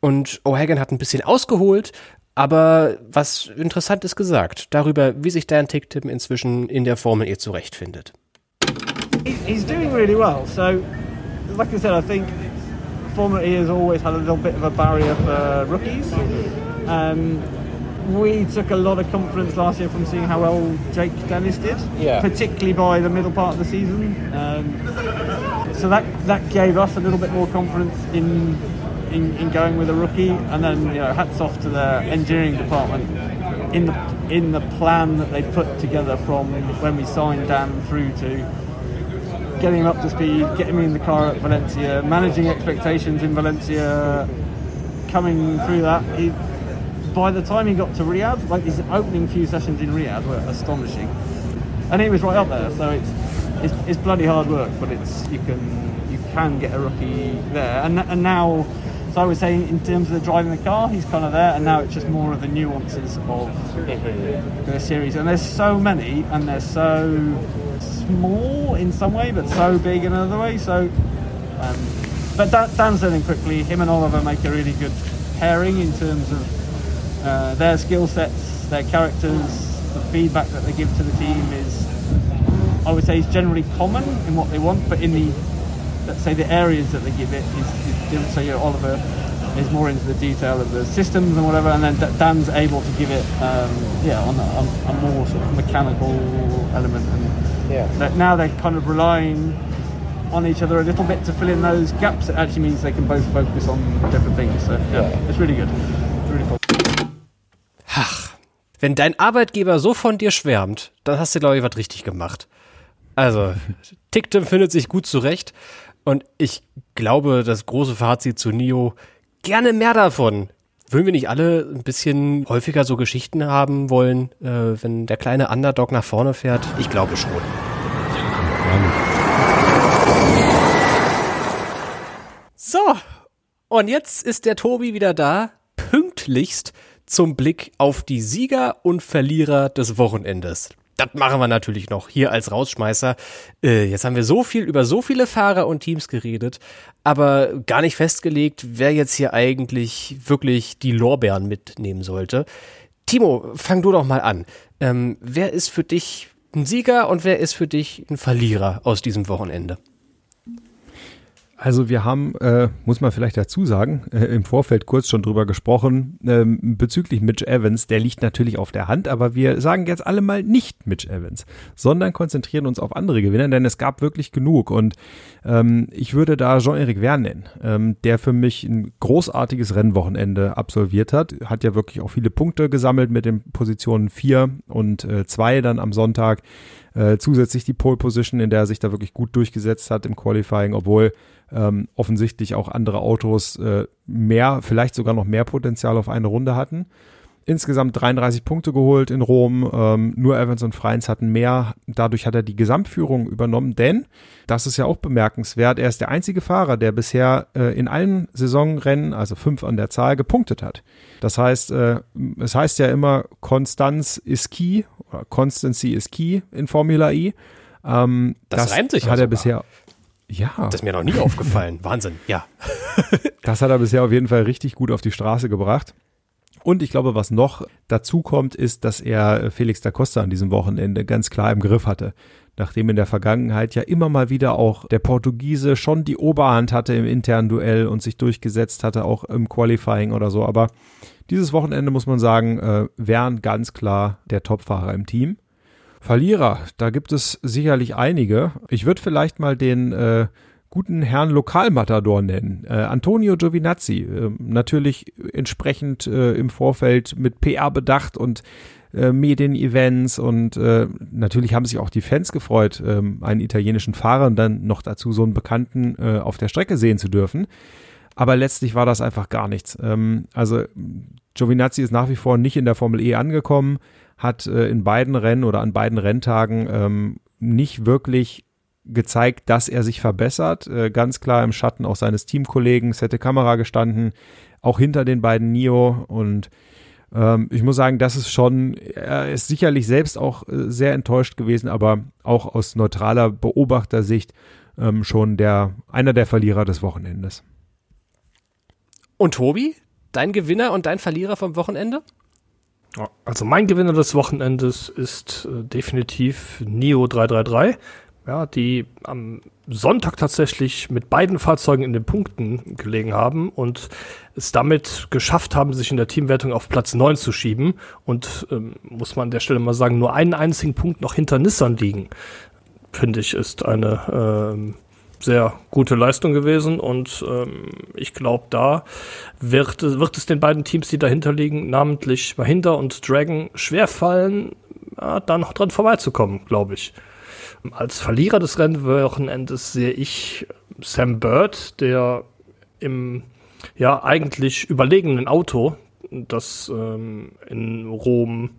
Und O'Hagan hat ein bisschen ausgeholt, aber was Interessantes gesagt darüber, wie sich Dan Ticktim inzwischen in der Formel E zurechtfindet. He's doing really well. So, like I said, I think Formula E has always had a little bit of a barrier for rookies. Um, we took a lot of confidence last year from seeing how well Jake Dennis did, yeah. particularly by the middle part of the season. Um, so that that gave us a little bit more confidence in in, in going with a rookie, and then you know, hats off to the engineering department in the in the plan that they put together from when we signed Dan through to getting him up to speed, getting him in the car at Valencia, managing expectations in Valencia, coming through that. He, by the time he got to Riyadh, like his opening few sessions in Riyadh were astonishing, and he was right up there. So it's it's, it's bloody hard work, but it's you can you can get a rookie there, and and now so I would say, in terms of the driving the car, he's kind of there, and now it's just more of the nuances of the series. And there's so many, and they're so small in some way, but so big in another way. So, um, but Dan, Dan's learning quickly. Him and Oliver make a really good pairing in terms of uh, their skill sets, their characters, the feedback that they give to the team is, I would say, is generally common in what they want, but in the let's say the areas that they give it is, is different. So you know, Oliver is more into the detail of the systems and whatever, and then Dan's able to give it, um, yeah, on a, a, more sort of mechanical element. And yeah. now they're kind of relying on each other a little bit to fill in those gaps. It actually means they can both focus on different things. So yeah, yeah. it's really good. It's really cool. Ach, wenn dein Arbeitgeber so von dir schwärmt, dann hast du, glaube ich, was richtig gemacht. Also, TikTok findet sich gut zurecht. Und ich glaube, das große Fazit zu Nio, gerne mehr davon. Würden wir nicht alle ein bisschen häufiger so Geschichten haben wollen, äh, wenn der kleine Underdog nach vorne fährt? Ich glaube schon. So, und jetzt ist der Tobi wieder da, pünktlichst zum Blick auf die Sieger und Verlierer des Wochenendes das machen wir natürlich noch hier als Rausschmeißer. Äh, jetzt haben wir so viel über so viele Fahrer und Teams geredet, aber gar nicht festgelegt, wer jetzt hier eigentlich wirklich die Lorbeeren mitnehmen sollte. Timo, fang du doch mal an. Ähm, wer ist für dich ein Sieger und wer ist für dich ein Verlierer aus diesem Wochenende? Also wir haben, äh, muss man vielleicht dazu sagen, äh, im Vorfeld kurz schon drüber gesprochen, äh, bezüglich Mitch Evans, der liegt natürlich auf der Hand, aber wir sagen jetzt alle mal nicht Mitch Evans, sondern konzentrieren uns auf andere Gewinner, denn es gab wirklich genug. Und ähm, ich würde da Jean-Eric Verne nennen, ähm, der für mich ein großartiges Rennwochenende absolviert hat, hat ja wirklich auch viele Punkte gesammelt mit den Positionen 4 und 2 äh, dann am Sonntag, äh, zusätzlich die Pole Position, in der er sich da wirklich gut durchgesetzt hat im Qualifying, obwohl ähm, offensichtlich auch andere Autos äh, mehr, vielleicht sogar noch mehr Potenzial auf eine Runde hatten. Insgesamt 33 Punkte geholt in Rom. Ähm, nur Evans und Freins hatten mehr. Dadurch hat er die Gesamtführung übernommen, denn, das ist ja auch bemerkenswert, er ist der einzige Fahrer, der bisher äh, in allen Saisonrennen, also fünf an der Zahl, gepunktet hat. Das heißt, äh, es heißt ja immer, Konstanz ist key, oder Constancy ist key in Formula E. Ähm, das, das reimt sich hat er bisher ja. Das ist mir noch nie aufgefallen. Wahnsinn, ja. [LAUGHS] das hat er bisher auf jeden Fall richtig gut auf die Straße gebracht. Und ich glaube, was noch dazu kommt, ist, dass er Felix da Costa an diesem Wochenende ganz klar im Griff hatte. nachdem in der Vergangenheit ja immer mal wieder auch der Portugiese schon die Oberhand hatte im internen Duell und sich durchgesetzt hatte, auch im Qualifying oder so. Aber dieses Wochenende muss man sagen, äh, wären ganz klar der Topfahrer im Team. Verlierer, da gibt es sicherlich einige. Ich würde vielleicht mal den äh, guten Herrn Lokalmatador nennen. Äh, Antonio Giovinazzi, äh, natürlich entsprechend äh, im Vorfeld mit PR bedacht und äh, Medienevents und äh, natürlich haben sich auch die Fans gefreut, ähm, einen italienischen Fahrer und dann noch dazu so einen Bekannten äh, auf der Strecke sehen zu dürfen. Aber letztlich war das einfach gar nichts. Ähm, also Giovinazzi ist nach wie vor nicht in der Formel E angekommen, hat äh, in beiden Rennen oder an beiden Renntagen ähm, nicht wirklich gezeigt, dass er sich verbessert. Äh, ganz klar im Schatten auch seines Teamkollegen, hätte Kamera gestanden, auch hinter den beiden Nio und ähm, ich muss sagen, das ist schon, er ist sicherlich selbst auch äh, sehr enttäuscht gewesen, aber auch aus neutraler Beobachtersicht ähm, schon der, einer der Verlierer des Wochenendes. Und Tobi, dein Gewinner und dein Verlierer vom Wochenende? Also mein Gewinner des Wochenendes ist äh, definitiv Nio 333 ja, die am Sonntag tatsächlich mit beiden Fahrzeugen in den Punkten gelegen haben und es damit geschafft haben, sich in der Teamwertung auf Platz 9 zu schieben und ähm, muss man an der Stelle mal sagen, nur einen einzigen Punkt noch hinter Nissan liegen, finde ich, ist eine ähm, sehr gute Leistung gewesen und ähm, ich glaube, da wird, wird es den beiden Teams, die dahinter liegen, namentlich Mahindra und Dragon, schwerfallen, ja, da noch dran vorbeizukommen, glaube ich. Als Verlierer des Rennwochenendes sehe ich Sam Bird, der im ja eigentlich überlegenen Auto, das ähm, in Rom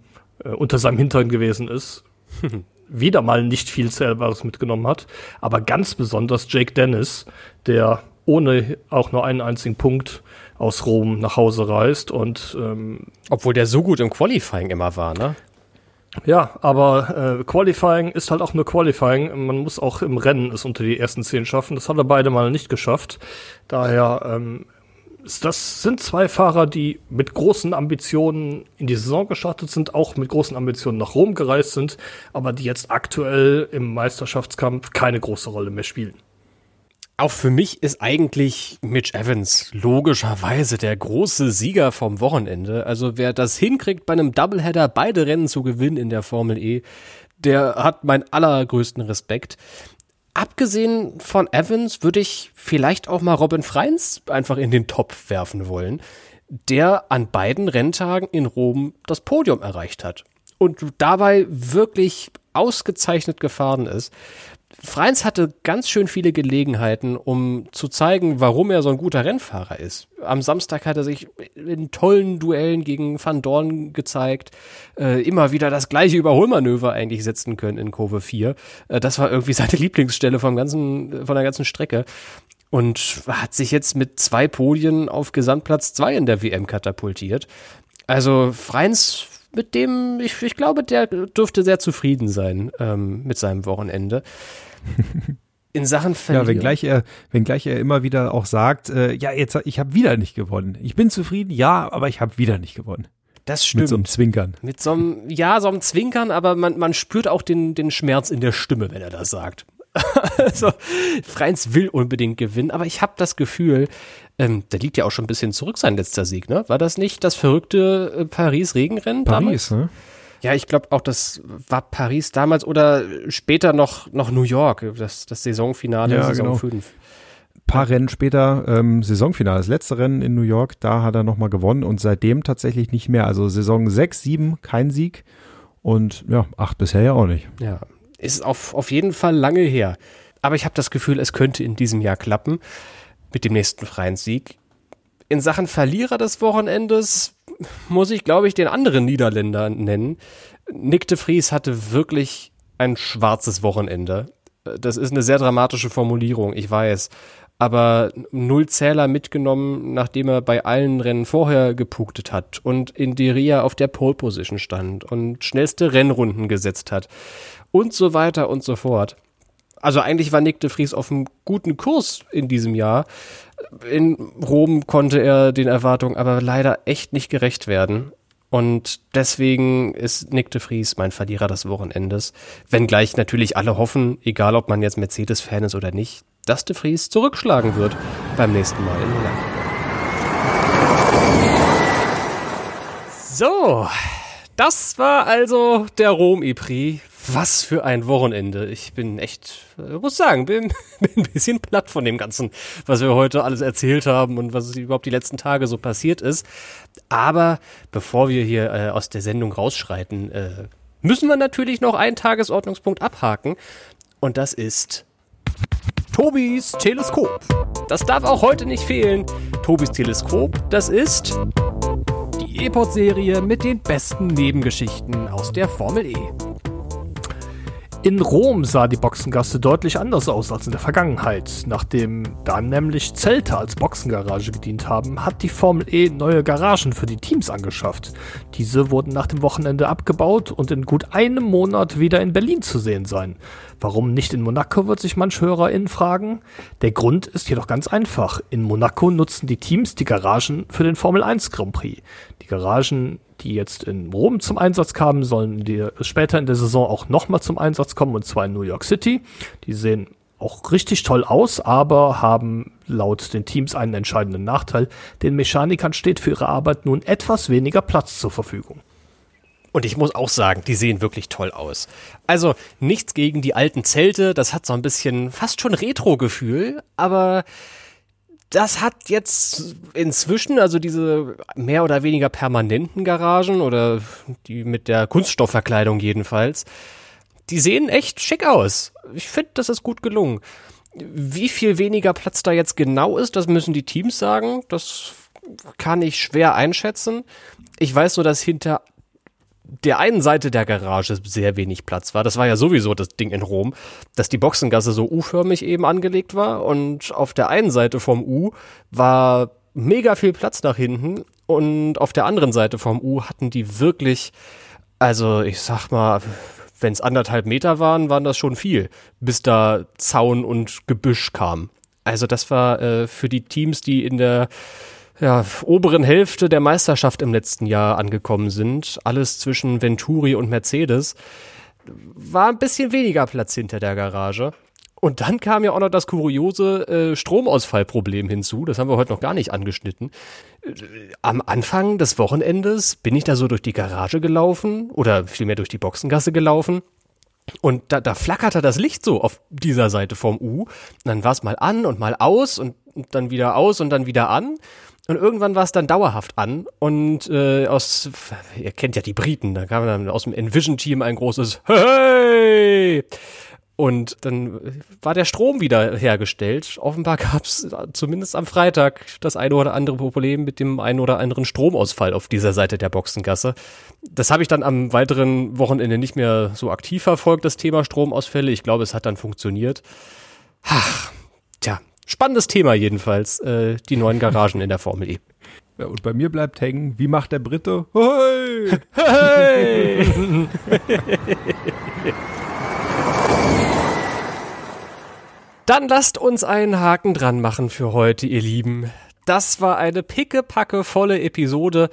äh, unter seinem Hintern gewesen ist, [LAUGHS] wieder mal nicht viel Zählbares mitgenommen hat. Aber ganz besonders Jake Dennis, der ohne auch nur einen einzigen Punkt aus Rom nach Hause reist und ähm, obwohl der so gut im Qualifying immer war, ne? Ja, aber äh, Qualifying ist halt auch nur Qualifying. Man muss auch im Rennen es unter die ersten zehn schaffen. Das hat er beide mal nicht geschafft. Daher ähm, das sind zwei Fahrer, die mit großen Ambitionen in die Saison gestartet sind, auch mit großen Ambitionen nach Rom gereist sind, aber die jetzt aktuell im Meisterschaftskampf keine große Rolle mehr spielen. Auch für mich ist eigentlich Mitch Evans logischerweise der große Sieger vom Wochenende. Also wer das hinkriegt, bei einem Doubleheader beide Rennen zu gewinnen in der Formel E, der hat meinen allergrößten Respekt. Abgesehen von Evans würde ich vielleicht auch mal Robin Freins einfach in den Topf werfen wollen, der an beiden Renntagen in Rom das Podium erreicht hat und dabei wirklich ausgezeichnet gefahren ist. Freins hatte ganz schön viele Gelegenheiten, um zu zeigen, warum er so ein guter Rennfahrer ist. Am Samstag hat er sich in tollen Duellen gegen Van Dorn gezeigt, äh, immer wieder das gleiche Überholmanöver eigentlich setzen können in Kurve 4. Äh, das war irgendwie [LAUGHS] seine Lieblingsstelle vom ganzen, von der ganzen Strecke. Und hat sich jetzt mit zwei Podien auf Gesamtplatz 2 in der WM katapultiert. Also Freins mit dem, ich, ich glaube, der dürfte sehr zufrieden sein ähm, mit seinem Wochenende. [LAUGHS] In Sachen Verlieren. Ja, wenngleich er, wenngleich er immer wieder auch sagt, äh, ja, jetzt ich habe wieder nicht gewonnen. Ich bin zufrieden, ja, aber ich habe wieder nicht gewonnen. Das stimmt. Mit so einem Zwinkern. Mit so einem, ja, so einem Zwinkern, aber man, man spürt auch den, den Schmerz in der Stimme, wenn er das sagt. [LAUGHS] also, Freins will unbedingt gewinnen, aber ich habe das Gefühl, ähm, der liegt ja auch schon ein bisschen zurück, sein letzter Sieg, ne? War das nicht das verrückte äh, Paris-Regenrennen Paris, damals? ne? Ja, ich glaube auch, das war Paris damals oder später noch, noch New York, das, das Saisonfinale, ja, Saison genau. 5 paar Rennen später ähm, Saisonfinale. Das letzte Rennen in New York, da hat er nochmal gewonnen und seitdem tatsächlich nicht mehr. Also Saison 6, 7, kein Sieg und ja, 8 bisher ja auch nicht. Ja, ist auf, auf jeden Fall lange her. Aber ich habe das Gefühl, es könnte in diesem Jahr klappen mit dem nächsten freien Sieg. In Sachen Verlierer des Wochenendes muss ich, glaube ich, den anderen Niederländer nennen. Nick de Vries hatte wirklich ein schwarzes Wochenende. Das ist eine sehr dramatische Formulierung, ich weiß. Aber null Zähler mitgenommen, nachdem er bei allen Rennen vorher gepuktet hat und in Deria auf der Pole Position stand und schnellste Rennrunden gesetzt hat und so weiter und so fort. Also eigentlich war Nick de Vries auf einem guten Kurs in diesem Jahr. In Rom konnte er den Erwartungen aber leider echt nicht gerecht werden. Und deswegen ist Nick de Vries mein Verlierer des Wochenendes. Wenngleich natürlich alle hoffen, egal ob man jetzt Mercedes-Fan ist oder nicht, dass de Vries zurückschlagen wird beim nächsten Mal in Monaco. So, das war also der Rom-E-Prix. Was für ein Wochenende. Ich bin echt, äh, muss sagen, bin, [LAUGHS] bin ein bisschen platt von dem Ganzen, was wir heute alles erzählt haben und was überhaupt die letzten Tage so passiert ist. Aber bevor wir hier äh, aus der Sendung rausschreiten, äh, müssen wir natürlich noch einen Tagesordnungspunkt abhaken. Und das ist Tobis Teleskop. Das darf auch heute nicht fehlen. Tobis Teleskop, das ist die E-Pod-Serie mit den besten Nebengeschichten aus der Formel E. In Rom sah die Boxengasse deutlich anders aus als in der Vergangenheit. Nachdem dann nämlich Zelte als Boxengarage gedient haben, hat die Formel E neue Garagen für die Teams angeschafft. Diese wurden nach dem Wochenende abgebaut und in gut einem Monat wieder in Berlin zu sehen sein. Warum nicht in Monaco, wird sich manch HörerInnen fragen. Der Grund ist jedoch ganz einfach. In Monaco nutzen die Teams die Garagen für den Formel 1 Grand Prix. Die Garagen die jetzt in Rom zum Einsatz kamen, sollen die später in der Saison auch nochmal zum Einsatz kommen, und zwar in New York City. Die sehen auch richtig toll aus, aber haben laut den Teams einen entscheidenden Nachteil. Den Mechanikern steht für ihre Arbeit nun etwas weniger Platz zur Verfügung. Und ich muss auch sagen, die sehen wirklich toll aus. Also nichts gegen die alten Zelte, das hat so ein bisschen fast schon Retro-Gefühl, aber das hat jetzt inzwischen, also diese mehr oder weniger permanenten Garagen oder die mit der Kunststoffverkleidung jedenfalls, die sehen echt schick aus. Ich finde, das ist gut gelungen. Wie viel weniger Platz da jetzt genau ist, das müssen die Teams sagen. Das kann ich schwer einschätzen. Ich weiß nur, dass hinter der einen Seite der Garage sehr wenig Platz war. Das war ja sowieso das Ding in Rom, dass die Boxengasse so U-förmig eben angelegt war und auf der einen Seite vom U war mega viel Platz nach hinten und auf der anderen Seite vom U hatten die wirklich, also ich sag mal, wenn es anderthalb Meter waren, waren das schon viel, bis da Zaun und Gebüsch kam. Also das war äh, für die Teams, die in der ja, oberen Hälfte der Meisterschaft im letzten Jahr angekommen sind. Alles zwischen Venturi und Mercedes. War ein bisschen weniger Platz hinter der Garage. Und dann kam ja auch noch das kuriose äh, Stromausfallproblem hinzu. Das haben wir heute noch gar nicht angeschnitten. Äh, am Anfang des Wochenendes bin ich da so durch die Garage gelaufen oder vielmehr durch die Boxengasse gelaufen. Und da, da flackerte das Licht so auf dieser Seite vom U. Und dann war es mal an und mal aus und, und dann wieder aus und dann wieder an. Und irgendwann war es dann dauerhaft an und äh, aus, ihr kennt ja die Briten, da kam dann aus dem Envision-Team ein großes Hey! Und dann war der Strom wieder hergestellt. Offenbar gab es zumindest am Freitag das eine oder andere Problem mit dem einen oder anderen Stromausfall auf dieser Seite der Boxengasse. Das habe ich dann am weiteren Wochenende nicht mehr so aktiv verfolgt, das Thema Stromausfälle. Ich glaube, es hat dann funktioniert. Ach, tja, Spannendes Thema jedenfalls, äh, die neuen Garagen in der Formel E. Ja, und bei mir bleibt hängen, wie macht der Brite? Hey! [LAUGHS] hey! Dann lasst uns einen Haken dran machen für heute, ihr Lieben. Das war eine pickepacke volle Episode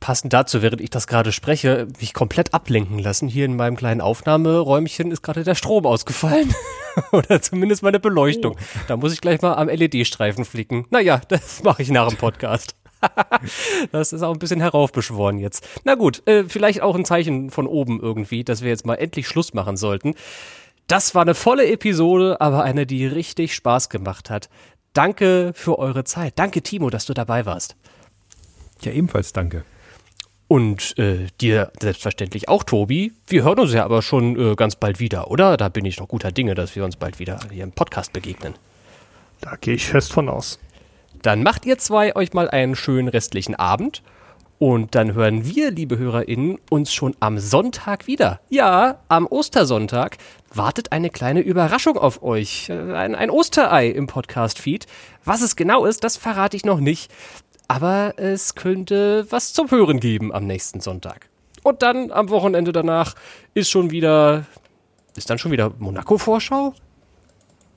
passend dazu, während ich das gerade spreche, mich komplett ablenken lassen. Hier in meinem kleinen Aufnahmeräumchen ist gerade der Strom ausgefallen. [LAUGHS] Oder zumindest meine Beleuchtung. Oh. Da muss ich gleich mal am LED-Streifen flicken. Naja, [LAUGHS] das mache ich nach dem Podcast. [LAUGHS] das ist auch ein bisschen heraufbeschworen jetzt. Na gut, äh, vielleicht auch ein Zeichen von oben irgendwie, dass wir jetzt mal endlich Schluss machen sollten. Das war eine volle Episode, aber eine, die richtig Spaß gemacht hat. Danke für eure Zeit. Danke, Timo, dass du dabei warst. Ja, ebenfalls danke. Und äh, dir selbstverständlich auch, Tobi. Wir hören uns ja aber schon äh, ganz bald wieder, oder? Da bin ich noch guter Dinge, dass wir uns bald wieder hier im Podcast begegnen. Da gehe ich fest von aus. Dann macht ihr zwei euch mal einen schönen restlichen Abend. Und dann hören wir, liebe HörerInnen, uns schon am Sonntag wieder. Ja, am Ostersonntag wartet eine kleine Überraschung auf euch. Äh, ein, ein Osterei im Podcast-Feed. Was es genau ist, das verrate ich noch nicht aber es könnte was zum Hören geben am nächsten Sonntag. Und dann am Wochenende danach ist schon wieder, ist dann schon wieder Monaco-Vorschau?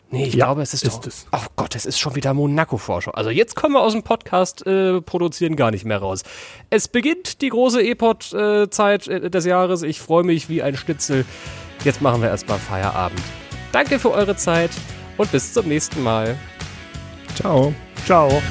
Nee, ich Ja, glaube, es ist, ist doch, es. Oh Gott, es ist schon wieder Monaco-Vorschau. Also jetzt kommen wir aus dem Podcast äh, produzieren gar nicht mehr raus. Es beginnt die große E-Pod-Zeit äh, des Jahres. Ich freue mich wie ein Schnitzel. Jetzt machen wir erstmal Feierabend. Danke für eure Zeit und bis zum nächsten Mal. Ciao. Ciao.